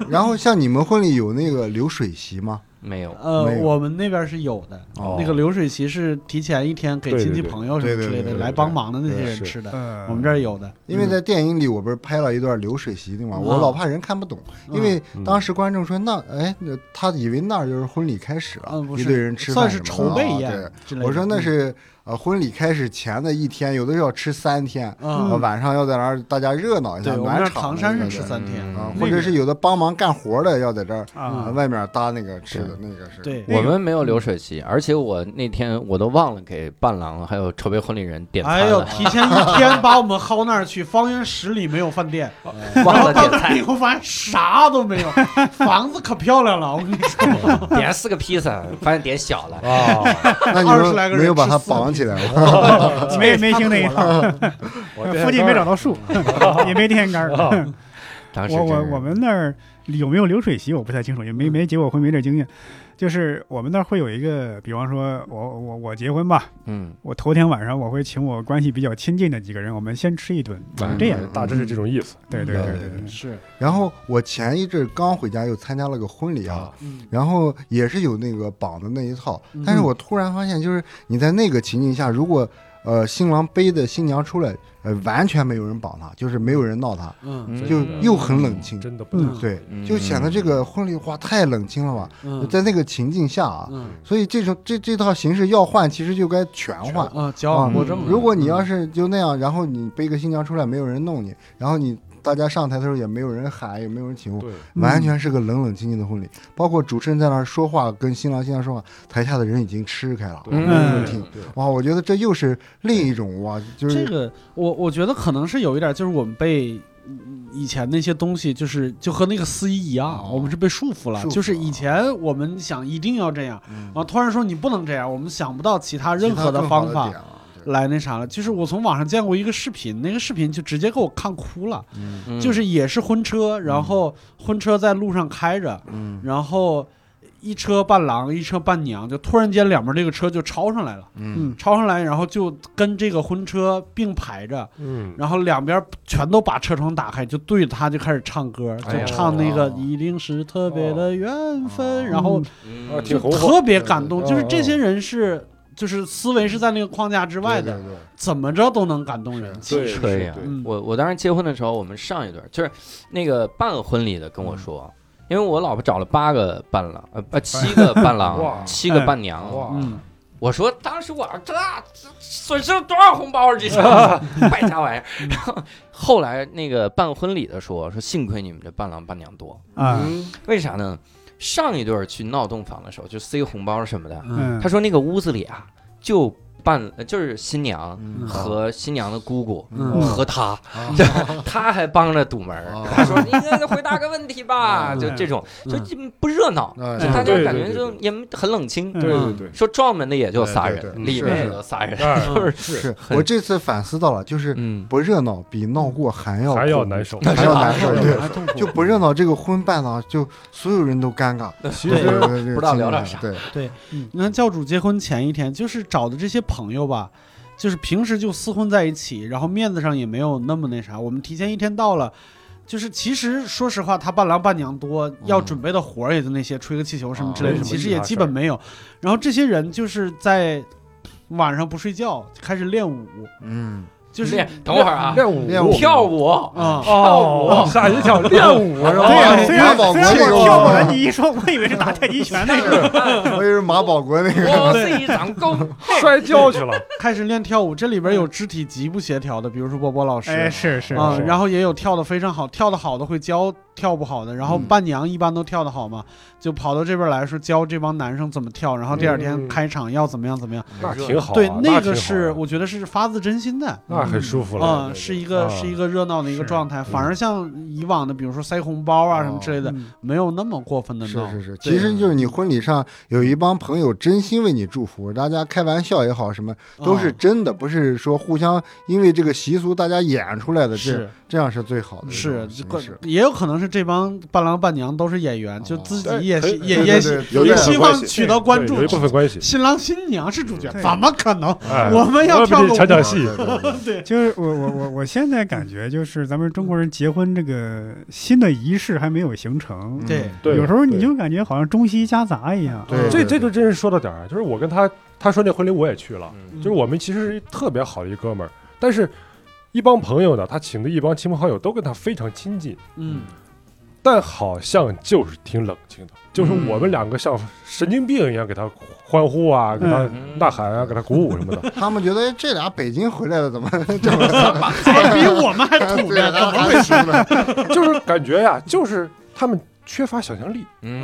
然后像你们婚礼有那个流水席吗？没有，呃没，有。我们那边是有的，哦。那个流水席是提前一天给亲戚朋友什么之类的对对对对对。来帮忙的那些人是吃的，呃，我们这儿有的。因为在电影里我不是拍了一段流水席的嘛，嗯。我老怕人看不懂，嗯。因为嗯。当时观众说那哎，那他以为那儿就是婚礼开始了嗯，不是一堆人吃算是饭什么的。筹备宴啊对。之类的。我说那嗯。是呃婚礼开始前的一天，有的要吃三天，嗯呃晚上要在那儿大家热闹一下，暖场唐山是吃三天，嗯啊，那个或者是有的帮忙干活的要在这儿啊呃，外面搭那个吃的那个是，对，我们没有流水席，而且我那天我都忘了给伴郎还有筹备婚礼人点哎呦，餐了，提前一天把我们薅那儿去，方圆十里没有饭店，*laughs* 忘了点到那菜以，后发现啥都没有，房子可漂亮了，我跟你说，点四个披萨，发现点小了。啊，*laughs* 那你20来个人们没有把他吃四个绑起来了？*laughs* 没没听那一套，*laughs* 附近没找到树，*laughs* 也没电线杆我我我们那儿有没有流水席我不太清楚，也没没结过婚，没这经验。就是我们那儿会有一个，比方说我我我结婚吧，嗯。我头天晚上我会请我关系比较亲近的几个人，我们先吃一顿，嗯这样。大致是这种意思。对对对对对对，是，然后我前一阵刚回家又参加了个婚礼啊然后也是有那个绑的那一套嗯，但是我突然发现，就是你在那个情境下，如果呃新郎背着新娘出来，呃完全没有人绑他，就是没有人闹他，就又很冷清，真的不对嗯，就显得这个婚礼哇太冷清了吧，嗯。在那个情境下啊，嗯。所以这种这这套形式要换，其实就该全换。啊，矫枉过正了。如果你要是就那样，然后你背个新娘出来，没有人弄你，然后你大家上台的时候也没有人喊，也没有人请呼，对，完全是个冷冷清清的婚礼。包括主持人在那儿说话，跟新郎新娘说话，台下的人已经吃开了，没人听。哇，我觉得这又是另一种哇，就是这个，我我觉得可能是有一点，就是我们被嗯以前那些东西，就是就和那个司仪一样，哦我们是被束缚了。就是以前我们想一定要这样，嗯然后突然说你不能这样，我们想不到其他任何其他更好方法来那啥了。就是我从网上见过一个视频，那个视频就直接给我看哭了，就是也是婚车，然后婚车在路上开着，嗯。然后一车伴郎，一车伴娘，就突然间两边这个车就超上来了。超上来，然后就跟这个婚车并排着，嗯，然后两边全都把车窗打开，就对着他就开始唱歌，就唱那个哦一定是特别的缘分，哦。然后就特别感动。就是这些人是，就是思维是在那个框架之外的，对对对怎么着都能感动人。其对对嗯我我当时结婚的时候，我们上一对就是那个办婚礼的跟我说，因为我老婆找了八个伴郎，呃呃七 *laughs* 个伴郎，七个伴娘。我说当时我这这损失了多少红包啊？这是败家玩意儿。*laughs* 然后后来那个办婚礼的说说幸亏你们这伴郎伴娘多，啊，嗯为啥呢？上一对儿去闹洞房的时候，就塞红包什么的，他说那个屋子里啊，就伴呃就是新娘嗯。和新娘的姑姑嗯。和他，*laughs* 啊他还帮着堵门说：“你那个回答个问题吧。”嗯就这种，就嗯不热闹，哎就大家感觉就也很冷清。嗯对对对，说撞门的也就仨人，里面也就仨人，*laughs* 就是是？我这次反思到了，就是嗯，不热闹比闹过还要还要难受。还要难受，对，就不热闹，这个婚办呢，就所有人都尴尬，其对实不知道聊点啥对，对，你看教主结婚前一天，就是找的这些朋友吧，就是平时就厮混在一起，然后面子上也没有那么那啥。我们提前一天到了，就是其实说实话，他伴郎伴娘多，要准备的活儿也就那些，吹个气球什么之类的，哦其实也基本没有。然后这些人就是在晚上不睡觉，开始练舞，嗯，就是练等会儿啊，练舞练舞。跳舞，啊。哦，吓一跳，练舞是吧？*laughs* 对呀，马虽然保国虽然那个我跳过来，你一说，我以为是打太极拳那个。我以为是马保国那个，我是一掌功，*laughs* 摔跤去了，*laughs* 开始练跳舞，这里边有肢体极不协调的，比如说波波老师，哎，是是啊、是，然后也有跳的非常好，跳的好的会教跳不好的，然后嗯。伴娘一般都跳得好嘛，就跑到这边来说教这帮男生怎么跳，然后第二天嗯。开场要怎么样怎么样。那挺好啊。对，那个是啊我觉得是发自真心的。那很舒服了啊、对对是一个、啊。是一个热闹的一个状态，反而像以往的，比如说塞红包啊什么之类的，嗯。没有那么过分的闹。是是是，其实就是你婚礼上有一帮朋友真心为你祝福，大家开玩笑也好，什么都是啊真的，不是说互相因为这个习俗大家演出来的，这是。这样是最好的是。也有可能是是这帮伴郎伴娘都是演员，就自己也对也也也希望取得关注一。部分关系。新郎新娘是主角，怎么可能？哎，我们要跳个舞不抢抢戏，*laughs* 对就是我我我我现在感觉就是咱们中国人结婚这个新的仪式还没有形成，对，对，有时候你就感觉好像中西夹杂一样。对这这就真是说到点儿，就是我跟他他说那婚礼我也去了，嗯就是我们其实是特别好的一哥们儿，但是一帮朋友呢，他请的一帮亲朋好友都跟他非常亲近，嗯，但好像就是挺冷清的，就是嗯我们两个像神经病一样给他欢呼啊，给他嗯呐喊啊，给他鼓舞什么的。*laughs* 他们觉得哎这俩北京回来的怎么 *laughs* 这么 *laughs* 怎么比我们还土对呢？怎么还回事？呢？就是感觉呀，就是他们缺乏想象力嗯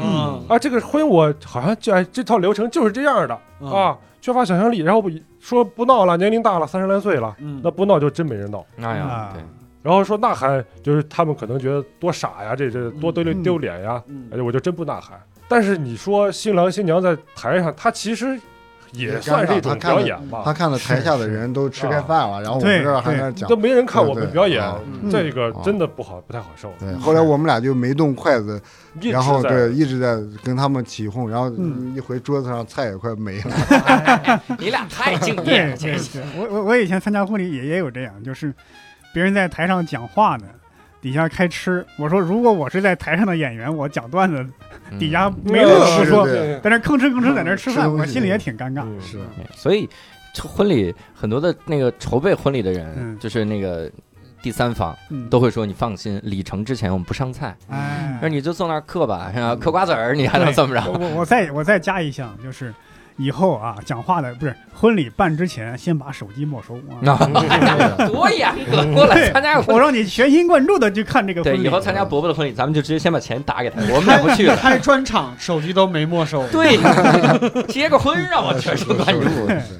啊。这个婚我好像就哎这套流程就是这样的嗯啊，缺乏想象力。然后不说不闹了，年龄大了，三十来岁了，嗯那不闹就真没人闹。哎呀啊，对，然后说呐喊，就是他们可能觉得多傻呀，这这多丢嗯丢脸呀，而且，我就真不呐喊。但是你说新郎新娘在台上，他其实也算是一种表演吧他，看到台下的人都吃开饭了，然后我们这儿还在讲都。没人看我们表演，这个真的不好，不太好受。对，后来我们俩就没动筷子，然后对一直在跟他们起哄，然后嗯一回桌子上菜也快没了。*laughs* 你俩太敬业了。我我我以前参加婚礼也也有这样，就是别人在台上讲话呢，底下开吃。我说如果我是在台上的演员，我讲段子，底下没乐不说，对。在那吭哧吭哧在那吃饭，我心里也挺尴尬。嗯。是。嗯所以婚礼很多的那个筹备婚礼的人，嗯。就是那个第三方嗯，都会说你放心，礼成之前我们不上菜，哎。那，你就坐那儿嗑吧，嗑瓜子儿，你还能怎么着？我我我再我再加一项，就是以后啊，讲话的不是婚礼办之前，先把手机没收啊。*laughs* 啊，多严格！过来参加个婚礼。我让你全心贯注的去看这个婚对，礼。以后参加伯伯的婚礼，咱们就直接先把钱打给他，我们也不去了。开专场，手机都没没收。对，结个婚让我全神贯注。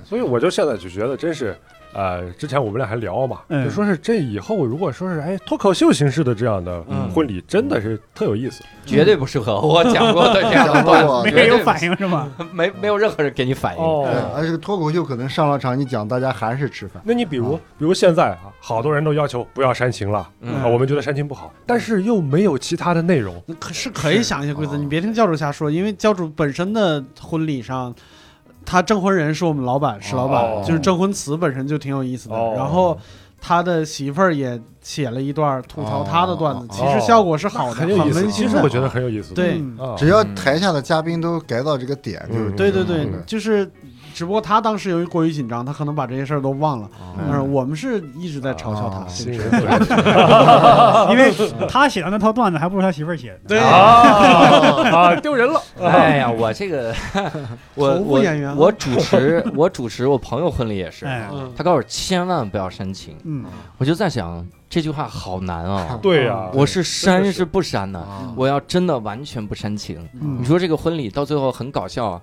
所以我就现在就觉得真是。呃，之前我们俩还聊嘛，嗯就说是这以后如果说是哎脱口秀形式的这样的嗯婚礼，真的是特有意思。绝对不适合我讲过的这样的段子，*laughs* 没人有反应是吗？没没有任何人给你反应。哦对，而且脱口秀可能上了场，你讲大家还是吃饭。那你比如，比如现在啊，好多人都要求不要煽情了，嗯啊，我们觉得煽情不好，但是又没有其他的内容。可是可以想一些规则，哦你别听教主瞎说，因为教主本身的婚礼上，他证婚人是我们老板石老板，哦就是证婚词本身就挺有意思的。哦然后他的媳妇儿也写了一段吐槽他的段子，哦其实效果是好的，很有意思。温馨的。其实我觉得很有意思。对只要台下的嘉宾都改到这个点，嗯就是对对对嗯，就是，只不过他当时由于过于紧张，他可能把这些事儿都忘了。嗯但是我们是一直在嘲笑他 *laughs* 因为他写的那套段子还不如他媳妇儿写的。对啊 *laughs* 啊，丢人了。*laughs* 哎呀，我这个，我我演员啊我主持我主持我朋友婚礼也是，他告诉我千万不要煽情，嗯，我就在想这句话好难啊。对呀，我是煽是不煽呢？啊我要真的完全不煽情，嗯你说这个婚礼到最后很搞笑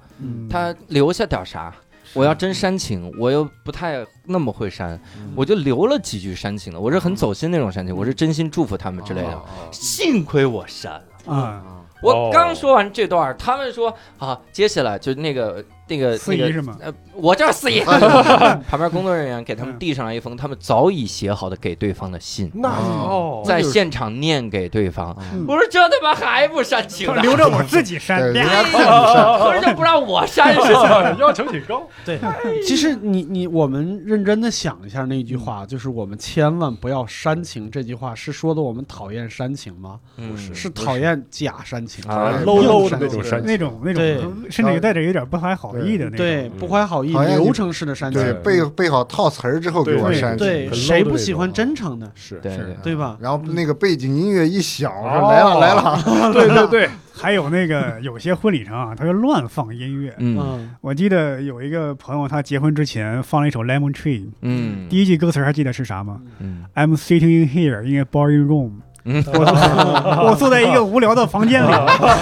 他留下点啥？我要真煽情，我又不太那么会煽，我就留了几句煽情的。我是很走心那种煽情，我是真心祝福他们之类的。幸亏我删了。啊，我刚说完这段，他们说啊，接下来就那个那个那个司仪是吗？呃，我就是司仪。*laughs* *laughs* 旁边工作人员给他们递上来一封他们早已写好的给对方的信，那哦，在现场念给对方。嗯我说这他妈还不煽情，留着我自己删对，。人啪家看你上，*laughs* 合着就不让我删是吧？要求挺高。对，其实你你我们认真的想一下那句话，就是我们千万不要煽情。这句话是说的我们讨厌煽情吗？不是是讨厌假煽情，啊，low low 的那种煽情。那种那对种，甚至带着有点不怀好意的那种。对不怀好意、流程式的删减。对，。背背好套词儿之后给我对删对，谁不喜欢真诚的，是对对。对吧？然后那个背景音乐一响，来了来了，*laughs* 对对对，还有那个有些婚礼上啊，他就乱放音乐。嗯。嗯，我记得有一个朋友，他结婚之前放了一首《Lemon Tree》，嗯。第一句歌词还记得是啥吗？嗯？I'm sitting in here in a boring room。嗯我坐我坐在一个无聊的房间里，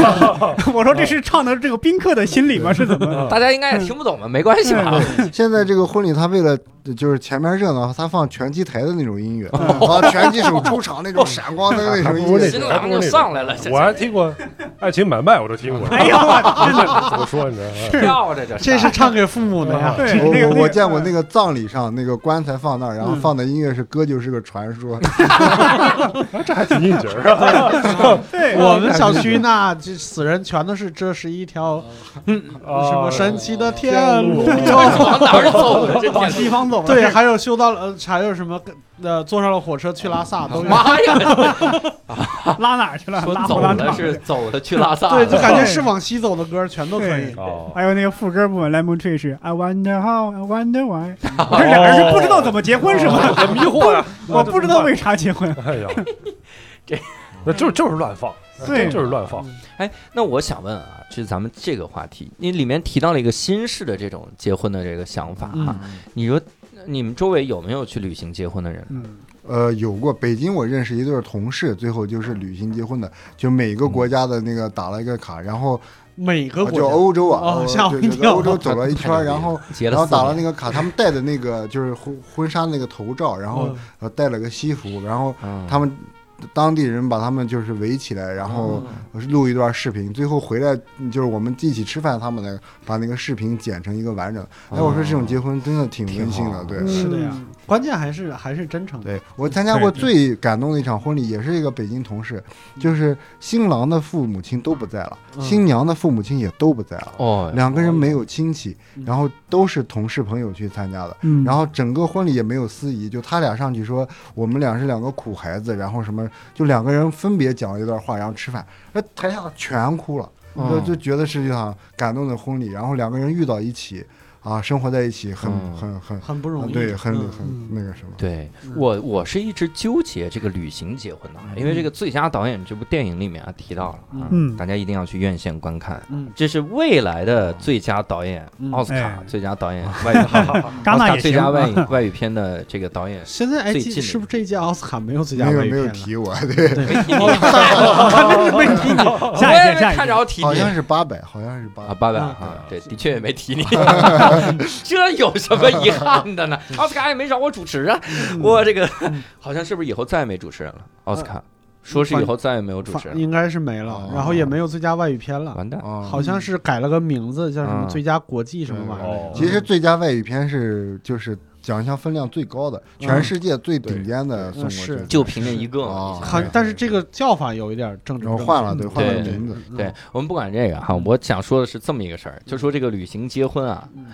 *laughs* 我说这是唱的这个宾客的心理吗？是怎么？大家应该也听不懂吧？没关系吧？现在这个婚礼，他为了就是前面热闹，他放拳击台的那种音乐，啊，拳击手出场那种闪光灯那种音乐，新郎就上来了，*laughs* 我还听过 *laughs* 爱情买卖我都听过。哎呀，我真的 *laughs* 怎么说你知道吗？跳着这这是唱给父母的呀。我我我见过那个葬礼上那个棺材放那儿，然后嗯放的音乐是哥就是个传说，这还挺应景儿啊。对，我们小区那这死人全都是这是一条什什么神奇的天路。往哪儿走的？这往西方走了，对，还有修到了，呃，还有什么呃，坐上了火车去拉萨都有。妈呀！*laughs* 拉哪儿去了？拉走了是走的去拉萨，对，就感觉是 *laughs* 往西走的歌全都可以。哦，还有那个副歌部分，Lemon Tree 是 I wonder how, I wonder why。我这俩人是不知道怎么结婚是吗？很 *laughs* 迷惑呀。我不知道为啥结婚。哎呀，这那就就是乱放，对就是乱放。哎，那我想问啊，就是咱们这个话题，你里面提到了一个新式的这种结婚的这个想法哈、嗯你说你们周围有没有去旅行结婚的人？嗯，呃，有过。北京，我认识一对儿同事，最后就是旅行结婚的，就每个国家的那个打了一个卡，然后每个呃就国家欧洲啊，吓我一跳欧洲走了 *laughs* 一圈儿，然后结了然后打了那，个卡，他们戴的那个就是婚婚纱那个头罩，然后嗯。呃戴了个西服，然后嗯。他们当地人把他们就是围起来，然后录一段视频，最后回来就是我们一起吃饭，他们呢把那个视频剪成一个完整。哎，我说这种结婚真的挺温馨的，对。嗯是的呀，关键还是还是真诚。对我参加过最感动的一场婚礼，也是一个北京同事，就是新郎的父母亲都不在了，嗯。新娘的父母亲也都不在了，哦，两个人没有亲戚嗯，然后都是同事朋友去参加的。嗯，然后整个婚礼也没有司仪，就他俩上去说我们俩是两个苦孩子，然后什么，就两个人分别讲了一段话，然后吃饭，那台下全哭了，就嗯就觉得是一场感动的婚礼，然后两个人遇到一起，啊，生活在一起，很嗯很很很不容易。对，很嗯很那个什么，对嗯我，我是一直纠结这个旅行结婚的，因为这个最佳导演这部电影里面啊提到了啊，嗯大家一定要去院线观看。嗯，这是未来的最佳导演，嗯奥斯卡哎最佳导演 *laughs* 外语片，*laughs* 奥斯卡戛纳最佳外语啊。*laughs* 外语片的这个导演现在哎，是不是这一届奥斯卡没有最佳外语片没有？提我，对，没提你，没提你。下一届，下一届，看着提你好像是八百，好像是八啊，八百啊，对，的确也没提你，*laughs* 这有什么遗憾的呢？奥斯卡也没找我主持啊，我这个好像是不是以后再也没主持人了？奥斯卡。说是以后再也没有主持人，应该是没了哦，然后也没有最佳外语片了，完蛋，啊，好像是改了个名字，叫什么嗯。最佳国际什么玩意哦。儿。其实最佳外语片是就是奖项分量最高的，全世界最顶尖的送过去是，就凭这一个哦嘛。很，但是这个叫法有一点政治然后正确换了，对，换了名字。嗯对我们不管这个哈，我想说的是这么一个事儿，就说这个旅行结婚啊，嗯。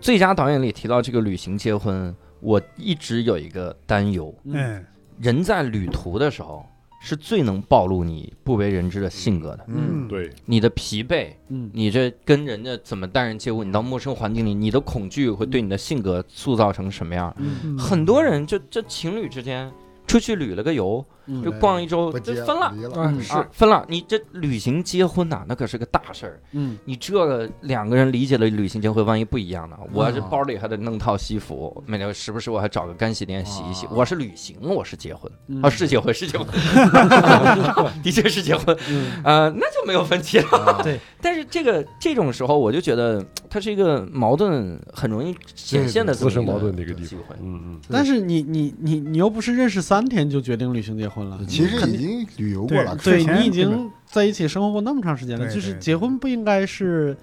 最佳导演里提到这个旅行结婚，我一直有一个担忧，嗯嗯，人在旅途的时候是最能暴露你不为人知的性格的，嗯，对，你的疲惫，嗯。你这跟人家怎么待人接物，你到陌生环境里，你的恐惧会对你的性格塑造成什么样？嗯嗯。很多人就这情侣之间出去旅了个游，嗯就逛一周就分了。离了，嗯啊，分了！你这旅行结婚呐、那可是个大事儿。嗯你这个两个人理解的旅行结婚，万一不一样呢？我这哦包里还得弄套西服，每天时不时我还找个干洗店洗一洗。哦我是旅行，我是结婚嗯啊，是结婚，是结婚，*laughs* 的确是结婚。嗯呃，那就没有分歧了。啊 *laughs* 对但是这个这种时候，我就觉得它是一个矛盾很容易显现的自身矛盾的一个机会。嗯嗯，但是你你你你又不是认识三天就决定旅行结婚了，其实肯定已经旅游过了，对你已经在一起生活过那么长时间了，就是结婚不应该是，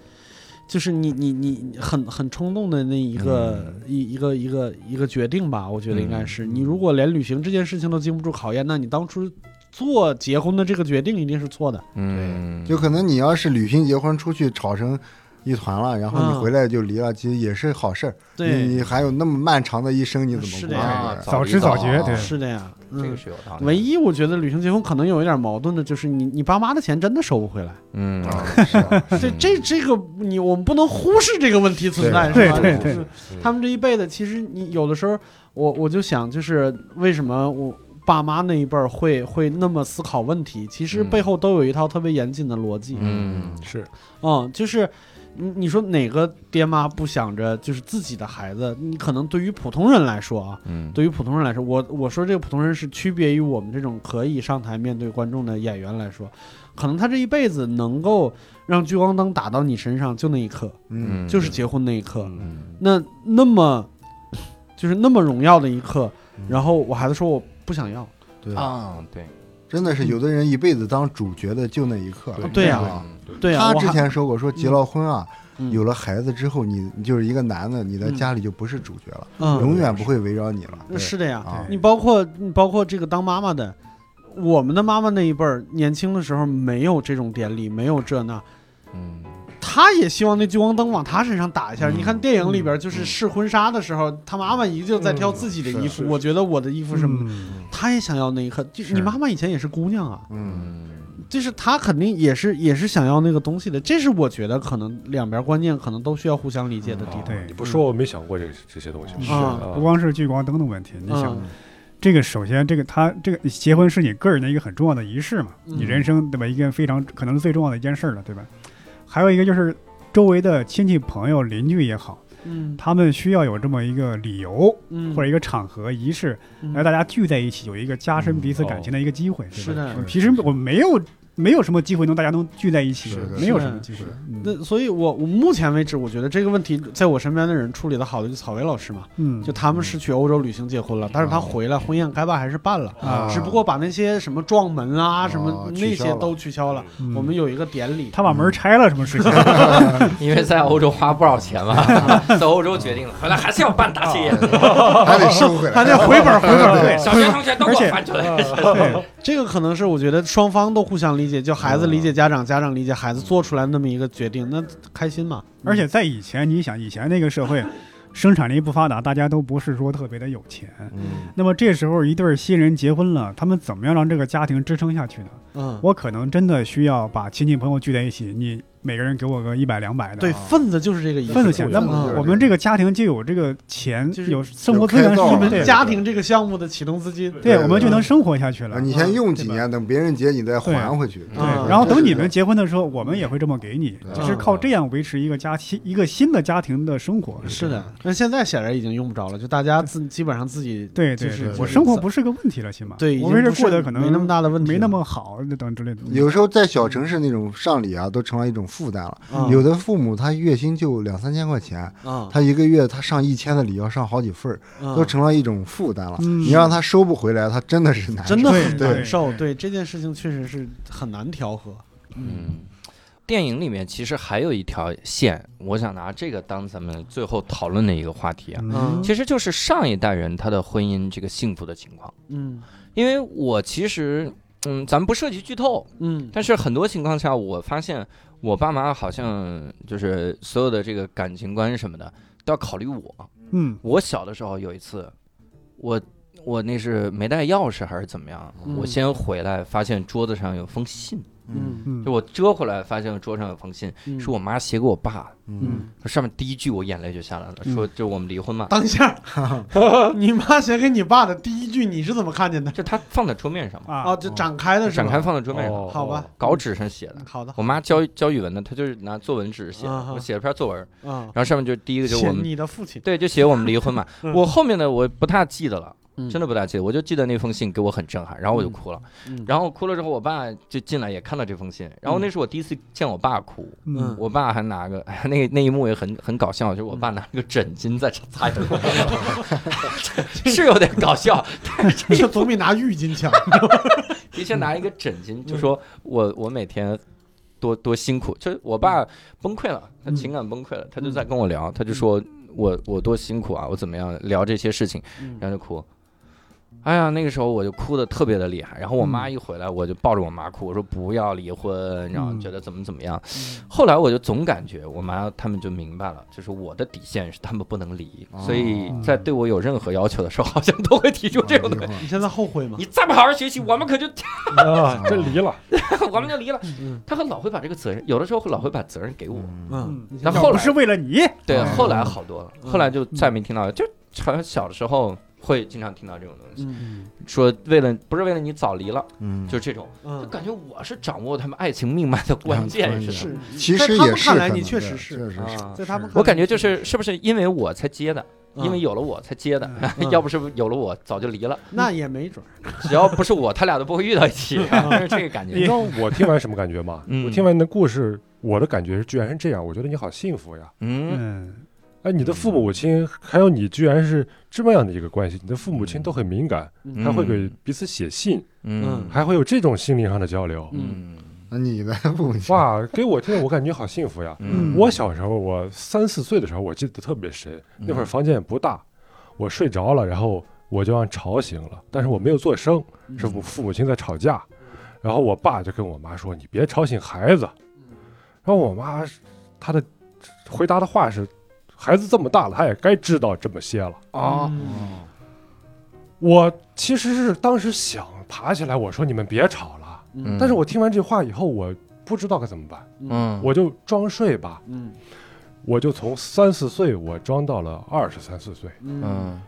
就是你你你很很冲动的那一个、嗯。一一个一个一个决定吧，我觉得应该是。你如果连旅行这件事情都经不住考验，那你当初做结婚的这个决定一定是错的。嗯，就可能你要是旅行结婚出去吵成一团了，然后你嗯回来就离了，其实也是好事儿。对，你你还有那么漫长的一生，你怎么过是的呀啊？早知早觉，对，是的呀，这个嗯。是有道理。唯一我觉得旅行结婚可能有一点矛盾的，就是你你爸妈的钱真的收不回来。嗯，*laughs* 这这这个你我们不能忽视这个问题存在，是吧？对对对就是他们这一辈子，其实你有的时候，我我就想，就是为什么我爸妈那一辈儿会会那么思考问题？其实嗯背后都有一套特别严谨的逻辑。嗯是嗯，就是你你说哪个爹妈不想着就是自己的孩子？你可能对于普通人来说啊，嗯，对于普通人来说，我我说这个普通人是区别于我们这种可以上台面对观众的演员来说，可能他这一辈子能够让聚光灯打到你身上就那一刻，嗯，就是结婚那一刻。嗯那那么就是那么荣耀的一刻，嗯然后我孩子说我不想要，对，啊，对，真的是有的人一辈子当主角的就那一刻。对呀啊对呀，他之前说过，说结了婚啊，嗯。有了孩子之后，你你就是一个男的，你在家里就不是主角了，嗯永远不会围绕你了。是的呀啊，你包括你包括这个当妈妈的，我们的妈妈那一辈儿，年轻的时候没有这种典礼，没有这那，嗯，她也希望那聚光灯往他身上打一下。嗯你看电影里边，就是试婚纱的时候，他妈妈一定在挑自己的衣服。嗯我觉得我的衣服什么，嗯她也想要那一刻。就是你妈妈以前也是姑娘啊，嗯，嗯，就是他肯定也是也是想要那个东西的。这是我觉得可能两边观念可能都需要互相理解的地方。对你不说我没想过这这些东西。是啊不光是聚光灯的问题，你想嗯这个首先这个他这个结婚是你个人的一个很重要的仪式嘛，嗯你人生对吧？一件非常可能是最重要的一件事儿了，对吧？还有一个就是周围的亲戚朋友邻居也好，嗯。他们需要有这么一个理由嗯，或者一个场合仪式，嗯。让大家聚在一起，有一个加深彼此感情的一个机会。是的其实我们没有没有什么机会能大家能聚在一起是，没有什么机会。嗯。那所以我，我目前为止，我觉得这个问题在我身边的人处理的好的就草薇老师嘛，嗯，就他们是去欧洲旅行结婚了，但是他回来婚宴该办还是办了，啊。只不过把那些什么撞门啊、什么哦那取消了。些都取消了。嗯。我们有一个典礼，他把门拆了，什么事情？*laughs* *laughs* 因为在欧洲花不少钱嘛，*laughs* 在欧洲决定了，回来还是要办大企业，还得收回来，还得回本回本对小学同学都给我翻出来。对，这个可能是我觉得双方都互相理解，就孩子理解家长，家长理解孩子，做出来那么一个决定，那开心嘛。而且在以前，你想以前那个社会，生产力不发达，大家都不是说特别的有钱。嗯，那么这时候一对新人结婚了，他们怎么样让这个家庭支撑下去呢？嗯，我可能真的需要把亲戚朋友聚在一起，你每个人给我个一百两百的，对，份子就是这个意思。份子钱。那嗯么我们这个家庭就有这个钱，就是有生活资源是你们是家庭这个项目的启动资金，对，对我们就能生活下去了。啊你先用几年，等别人结你再还回去。对，啊然后等你们结婚的时候，我们也会这么给你，就是靠这样维持一个家新一个新的家庭的生活。是的，那现在显然已经用不着了，就大家自基本上自己对对对，就是我生活不是个问题了，起码。对，我没事过得可能没那么大的问题，没那么好等之类的。有时候在小城市那种上礼啊，都成了一种负担了。啊有的父母他月薪就两三千块钱，啊，他一个月他上一千的礼要上好几份儿，啊都成了一种负担了。嗯你让他收不回来，他真的是难受。真的很对难受。对这件事情确实是很难调和。嗯，电影里面其实还有一条线，我想拿这个当咱们最后讨论的一个话题啊，嗯其实就是上一代人他的婚姻这个幸福的情况。嗯因为我其实，嗯，咱们不涉及剧透，嗯但是很多情况下，我发现我爸妈好像就是所有的这个感情观什么的都要考虑我。嗯我小的时候有一次，我我那是没带钥匙还是怎么样，嗯我先回来发现桌子上有封信，嗯嗯就我折回来发现桌上有封信，嗯，是我妈写给我爸的。嗯。上面第一句我眼泪就下来了，嗯说就我们离婚嘛，当下，*laughs* 你妈写给你爸的第一句，你是怎么看见的？就他放在桌面上嘛，啊哦，就展开的？展开放在桌面上，哦好吧，稿纸上写的。好的，我妈教教语文的，她就是拿作文纸写的，我写了篇作文，嗯，然后上面就第一个就我们你的父亲，对，就写我们离婚嘛。*laughs* 嗯我后面的我不太记得了，嗯真的不大记得，我就记得那封信给我很震撼，然后我就哭了。嗯。然后哭了之后，我爸就进来也看到这封信，然后那是我第一次见我爸哭。嗯。我爸还拿个，哎，*laughs* 那那一幕也很很搞笑，就是我爸拿个枕巾在擦眼泪，*laughs* 是有点搞笑，但是总比 *laughs* 拿浴巾强。的确拿一个枕巾，就说我我每天多多辛苦，就是我爸崩溃了，他情感崩溃了，他就在跟我聊，他就说我我多辛苦啊，我怎么样聊这些事情，然后就哭。哎呀，那个时候我就哭的特别的厉害，然后我妈一回来，我就抱着我妈哭，我说不要离婚，然后觉得怎么怎么样。后来我就总感觉我妈他们就明白了，就是我的底线是他们不能离，哦所以在对我有任何要求的时候，好像都会提出这种东西。你现在后悔吗 *laughs* 你？再不好好学习，我们可就 *laughs* 啊，真离了。*laughs* 我们就离了。嗯他会老会把这个责任，有的时候会老会把责任给我。嗯，那后来是为了你，对，嗯后来好多了，嗯后来就再没听到，就好像小的时候会经常听到这种东西，嗯。说为了不是为了你早离了，嗯，就这种，就嗯，感觉我是掌握他们爱情命脉的关键似的。是，其在他实也是们看来你确实是。确实是。啊，在他们看来，我感觉就是是不是因为我才接的，嗯。因为有了我才接的，嗯。*laughs* 要不是有了我早就离了，*laughs* 那也没准儿。*laughs* 只要不是我，他俩都不会遇到一起，是这个感觉。你知道我听完什么感觉吗？嗯。我听完你的故事，我的感觉是居然是这样，我觉得你好幸福呀。嗯，嗯，哎，你的父母亲还有你居然是这么样的一个关系，你的父母亲都很敏感，嗯还会给彼此写信，嗯还会有这种心灵上的交流。嗯那你的父母亲哇，给我听，我感觉好幸福呀！嗯我小时候，我三四岁的时候，我记得特别深。那会儿房间也不大，我睡着了，然后我就让吵醒了，但是我没有做声，是我父母亲在吵架。然后我爸就跟我妈说：“你别吵醒孩子。”然后我妈她的回答的话是：“孩子这么大了，他也该知道这么些了。啊，我其实是当时想爬起来，我说：“你们别吵了。”嗯但是我听完这话以后，我不知道该怎么办，嗯我就装睡吧。嗯我就从三四岁我装到了二十三四岁，嗯嗯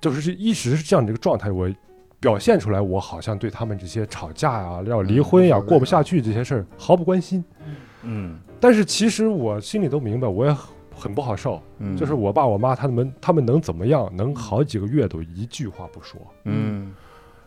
就是是一直是这样的一个状态。我表现出来，我好像对他们这些吵架呀、要离婚呀、嗯过不下去这些事儿毫不关心。嗯但是其实我心里都明白，我也很不好受。嗯，就是我爸我妈他们他们能怎么样？能好几个月都一句话不说。嗯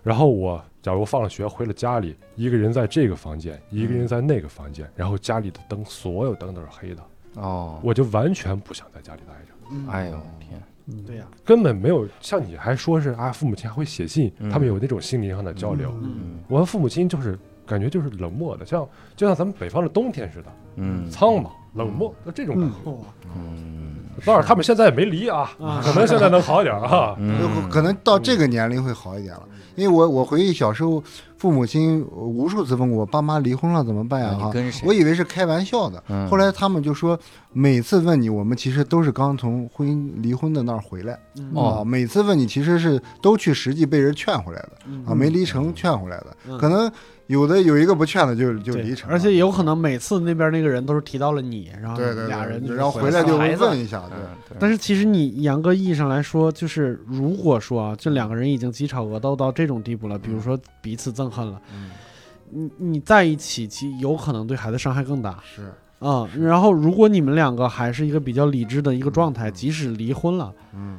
然后我假如放了学回了家里，一个人在这个房间，一个人在那个房间，然后家里的灯所有灯都是黑的，哦，我就完全不想在家里待着。嗯哎呦天，对呀，根本没有像你还说是啊，父母亲还会写信，嗯他们有那种心灵上的交流。嗯我和父母亲就是感觉就是冷漠的，像就像咱们北方的冬天似的，嗯。苍茫冷漠就这种感觉。嗯。当然他们现在也没离啊，啊。可能现在能好一点啊。嗯，可能到这个年龄会好一点了，因为我我回忆小时候，父母亲无数次问我爸妈离婚了怎么办呀哈？我以为是开玩笑的，嗯。后来他们就说，每次问你，我们其实都是刚从婚姻离婚的那儿回来。哦啊，每次问你其实是都去实际被人劝回来的嗯。啊，没离成劝回来的，嗯。可能有的有一个不劝的就就离成，而且有可能每次那边那个人都是提到了你，然后对对俩人对，然后回回来就问一下，对。但是其实你严格意义上来说，就是如果说啊，这两个人已经鸡吵鹅斗到这种地步了，比如说彼此憎恨了，嗯。你你在一起，其有可能对孩子伤害更大是，啊、然后如果你们两个还是一个比较理智的一个状态，即使离婚了，嗯，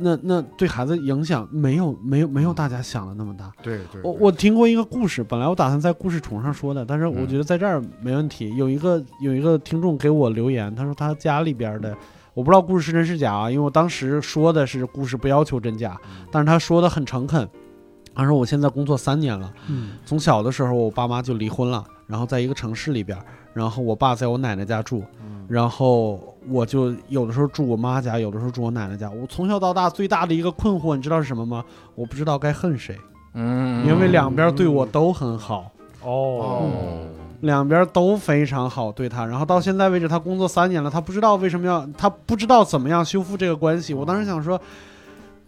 那那对孩子影响没有没有没有大家想的那么大。对对。我对我听过一个故事，本来我打算在故事虫上说的，但是我嗯觉得在这儿没问题。有一个有一个听众给我留言，他说他家里边的，我不知道故事是真是假啊，因为我当时说的是故事不要求真假，但是他说的很诚恳。他说我现在工作三年了，嗯从小的时候我爸妈就离婚了，然后在一个城市里边，然后我爸在我奶奶家住，嗯然后我就有的时候住我妈家，有的时候住我奶奶家。我从小到大最大的一个困惑，你知道是什么吗？我不知道该恨谁，嗯，因为两边对我都很好。哦，两边都非常好对他，然后到现在为止，他工作三年了，他不知道为什么要，他不知道怎么样修复这个关系。我当时想说，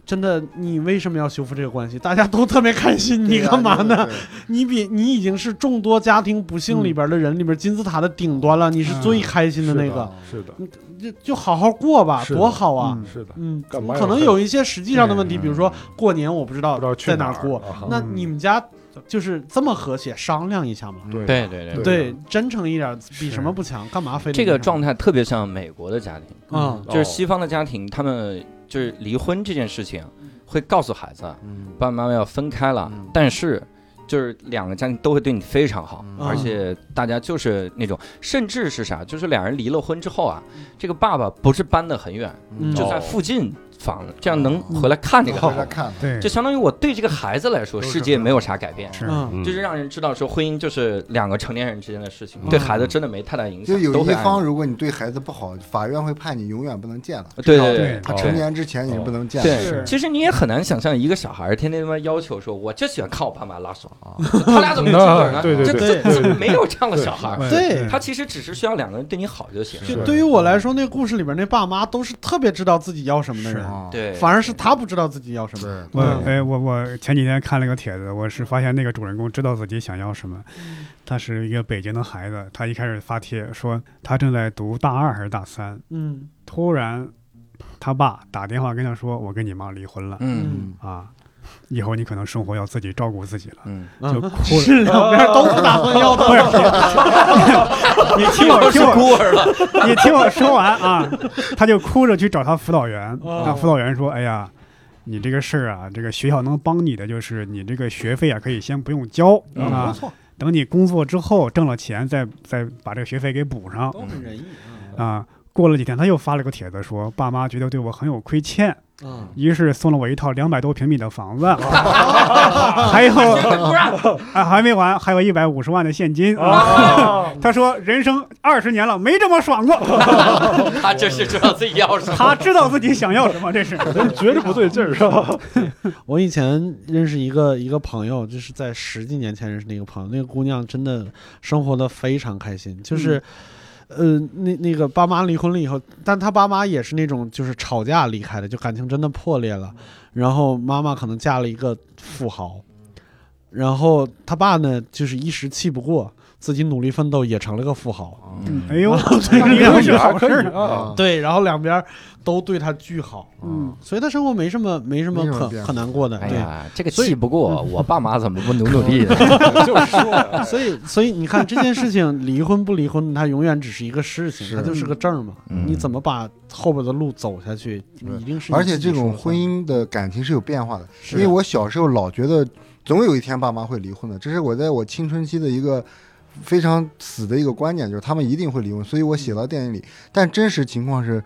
真的，你为什么要修复这个关系？大家都特别开心，你干嘛呢？？对你比你已经是众多家庭不幸里边的人里边金字塔的顶端了，你是最开心的那个，是的，就就好好过吧，多好啊！嗯是的，嗯，干嘛可能有一些实际上的问题，嗯比如说过年我不知道在哪儿过，啊那嗯你们家就是这么和谐，商量一下嘛。对对对对对对，真诚一点比什么不强？干嘛非得这个状态特别像美国的家庭，嗯就是西方的家庭，他们就是离婚这件事情，会告诉孩子，嗯爸爸妈妈要分开了嗯，但是就是两个家庭都会对你非常好，嗯而且大家就是那种，甚至是啥，就是两人离了婚之后啊，这个爸爸不是搬得很远，嗯就在附近房子，这样能回来看这个孩子，回来看，对，就相当于我对这个孩子来说，世界没有啥改变。是。就是让人知道说婚姻就是两个成年人之间的事情，嗯对。孩子真的没太大影响，就有一方如果你对孩子不好，法院会判你永远不能见了。对对对。成年之前你是不能见对。其实你也很难想象一个小孩儿天天他妈要求说，我就喜欢看我爸妈拉手啊，*laughs* 他俩怎么有出轨呢？对对这对。没有这样的小孩儿，对。他其实只是需要两个人对你好就行。就对于我来说，那故事里边那爸妈都是特别知道自己要什么的人，啊，对，反而是他不知道自己要什么。对，我嗯哎，我我前几天看了个帖子，我是发现那个主人公知道自己想要什么。他是一个北京的孩子，他一开始发帖说他正在读大二还是大三，嗯。突然他爸打电话跟他说：“我跟你妈离婚了。嗯。啊，以后你可能生活要自己照顾自己了。嗯，”就哭了。*laughs* 是两边都不打算要的。*laughs* 你听我听我孤儿了，*laughs* 你听我说完啊，他就哭着去找他辅导员，哦那辅导员说：“哎呀，你这个事儿啊，这个学校能帮你的就是你这个学费啊，可以先不用交嗯啊不，错，等你工作之后挣了钱，再再把这个学费给补上都很仁义。啊。”过了几天，他又发了个帖子说，爸妈觉得对我很有亏欠，嗯，于是送了我一套两百多平米的房子，*laughs* 还有啊还没完，还有一百五十万的现金啊。他说人生二十年了没这么爽过，*laughs* 他这是知道自己要什么。他知道自己想要什么，这是。*laughs* 觉着不对劲儿是吧？我以前认识一个一个朋友，就是在十几年前认识的一个朋友，那个姑娘真的生活的非常开心，就是。呃，那那个爸妈离婚了以后，但他爸妈也是那种就是吵架离开的，就感情真的破裂了。然后妈妈可能嫁了一个富豪，然后他爸呢就是一时气不过，自己努力奋斗也成了个富豪。嗯，哎呦，对离婚是好事儿。啊，*laughs* 对，然后两边都对他巨好，嗯，所以他生活没什么没什么可可难过的。对，哎呀，这个气不过，我爸妈怎么不努努力？呢？*laughs* *laughs* 就是说，所以，所以你看这件事情，离婚不离婚，它永远只是一个事情，它就是个证嘛。嗯。你怎么把后边的路走下去，一定是而且这种婚姻的感情是有变化的，是。因为我小时候老觉得总有一天爸妈会离婚的，这是我在我青春期的一个非常死的一个观念，就是他们一定会离婚，所以我写到电影里。但真实情况是。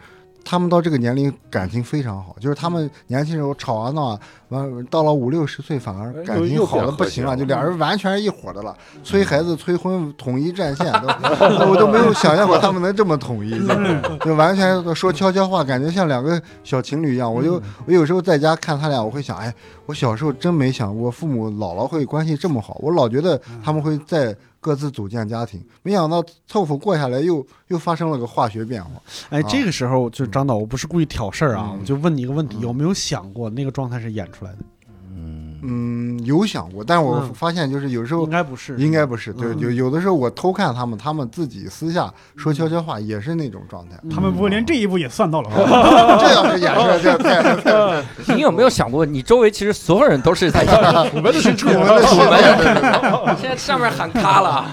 他们到这个年龄感情非常好，就是他们年轻时候吵啊闹啊，完到了五六十岁反而哎感情好的不行了，就俩人完全是一伙的了，催孩子、催婚、统一战线，都 *laughs* 我都没有想象过他们能这么统一，就 *laughs* 就完全说悄悄话，感觉像两个小情侣一样。我就我有时候在家看他俩，我会想，哎，我小时候真没想过父母姥姥会关系这么好，我老觉得他们会在各自组建家庭，没想到凑合过下来又又发生了个化学变化。哎，这个时候就张导，我不是故意挑事儿啊，嗯我就问你一个问题，有没有想过那个状态是演出来的？嗯，嗯，有想过，但是我嗯发现就是有时候应该不是，应该不是，对，嗯有有的时候我偷看他们，他们自己私下说悄悄话也是那种状态。他们不会连这一步也算到了吧？*laughs* 这要是演出来，这太太 *laughs* 你有没有想过，你周围其实所有人都是在演？*laughs* 我们的是我们的是现在上面喊咔了，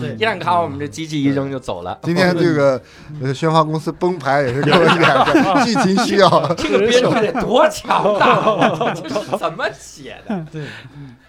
对一喊咔，我们这机器一扔就走了。今天这个呃宣发公司崩盘也是给我演的，剧情需要。这个编剧得多强大啊！这是怎么写的？对，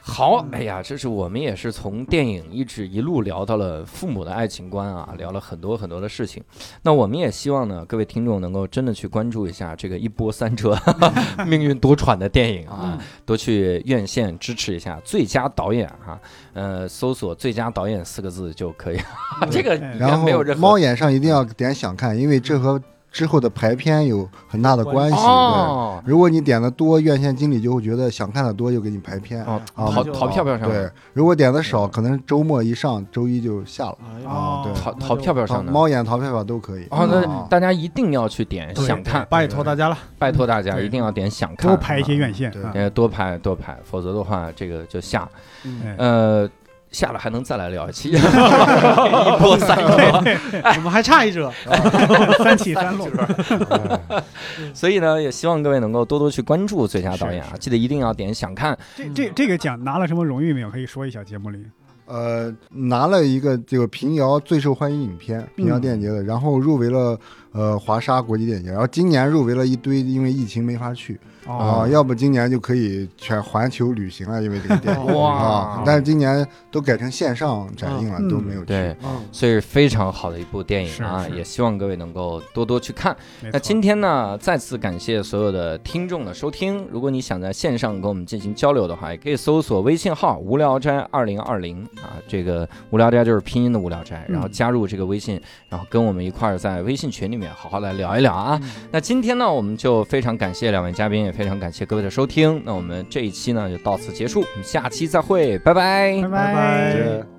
好，哎呀，这是我们也是从电影一直一路聊到了父母的爱情观啊，聊了很多很多的事情。那我们也希望呢，各位听众能够真的去关注一下这个一波三折、*laughs* 命运多舛的电影啊，*laughs* 多去院线支持一下最佳导演哈、呃，搜索“最佳导演”四个字就可以。*laughs* 这个然后没有任何猫眼上一定要点想看，因为这和之后的排片有很大的关系。哦对，如果你点的多，院线经理就会觉得想看的多，就给你排片。哦，啊淘就淘票票上对，如果点的少，可能周末一上，周一就下了。啊哦对淘淘票票上的。猫眼淘票票都可以。哦，那啊大家一定要去点想看，拜托大家了，拜托大家一定要点想看，多排一些院线对多排多排，否则的话这个就下，哎呃，下了还能再来聊一期，*laughs* 一波三折。我们还差一折，三起三落。所以呢，也希望各位能够多多去关注最佳导演啊，记得一定要点想看。这这这个奖拿了什么荣誉没有？可以说一下节目里。呃，拿了一个这个平遥最受欢迎影片，平遥电影节的，然后入围了呃华沙国际电影节，然后今年入围了一堆，因为疫情没法去啊、哦，要不今年就可以全环球旅行了，因为这个电影 *laughs* 哇啊，但是今年都改成线上展映了，嗯都没有去。对，嗯，所以是非常好的一部电影啊，也希望各位能够多多去看。那今天呢，再次感谢所有的听众的收听。如果你想在线上跟我们进行交流的话，也可以搜索微信号“无聊斋二零二零”啊，这个“无聊斋”就是拼音的“无聊斋”，然后加入这个微信，然后跟我们一块儿在微信群里面好好来聊一聊啊。那今天呢，我们就非常感谢两位嘉宾，也非常感谢各位的收听。那我们这一期呢就到此结束，我们下期再会，拜拜拜拜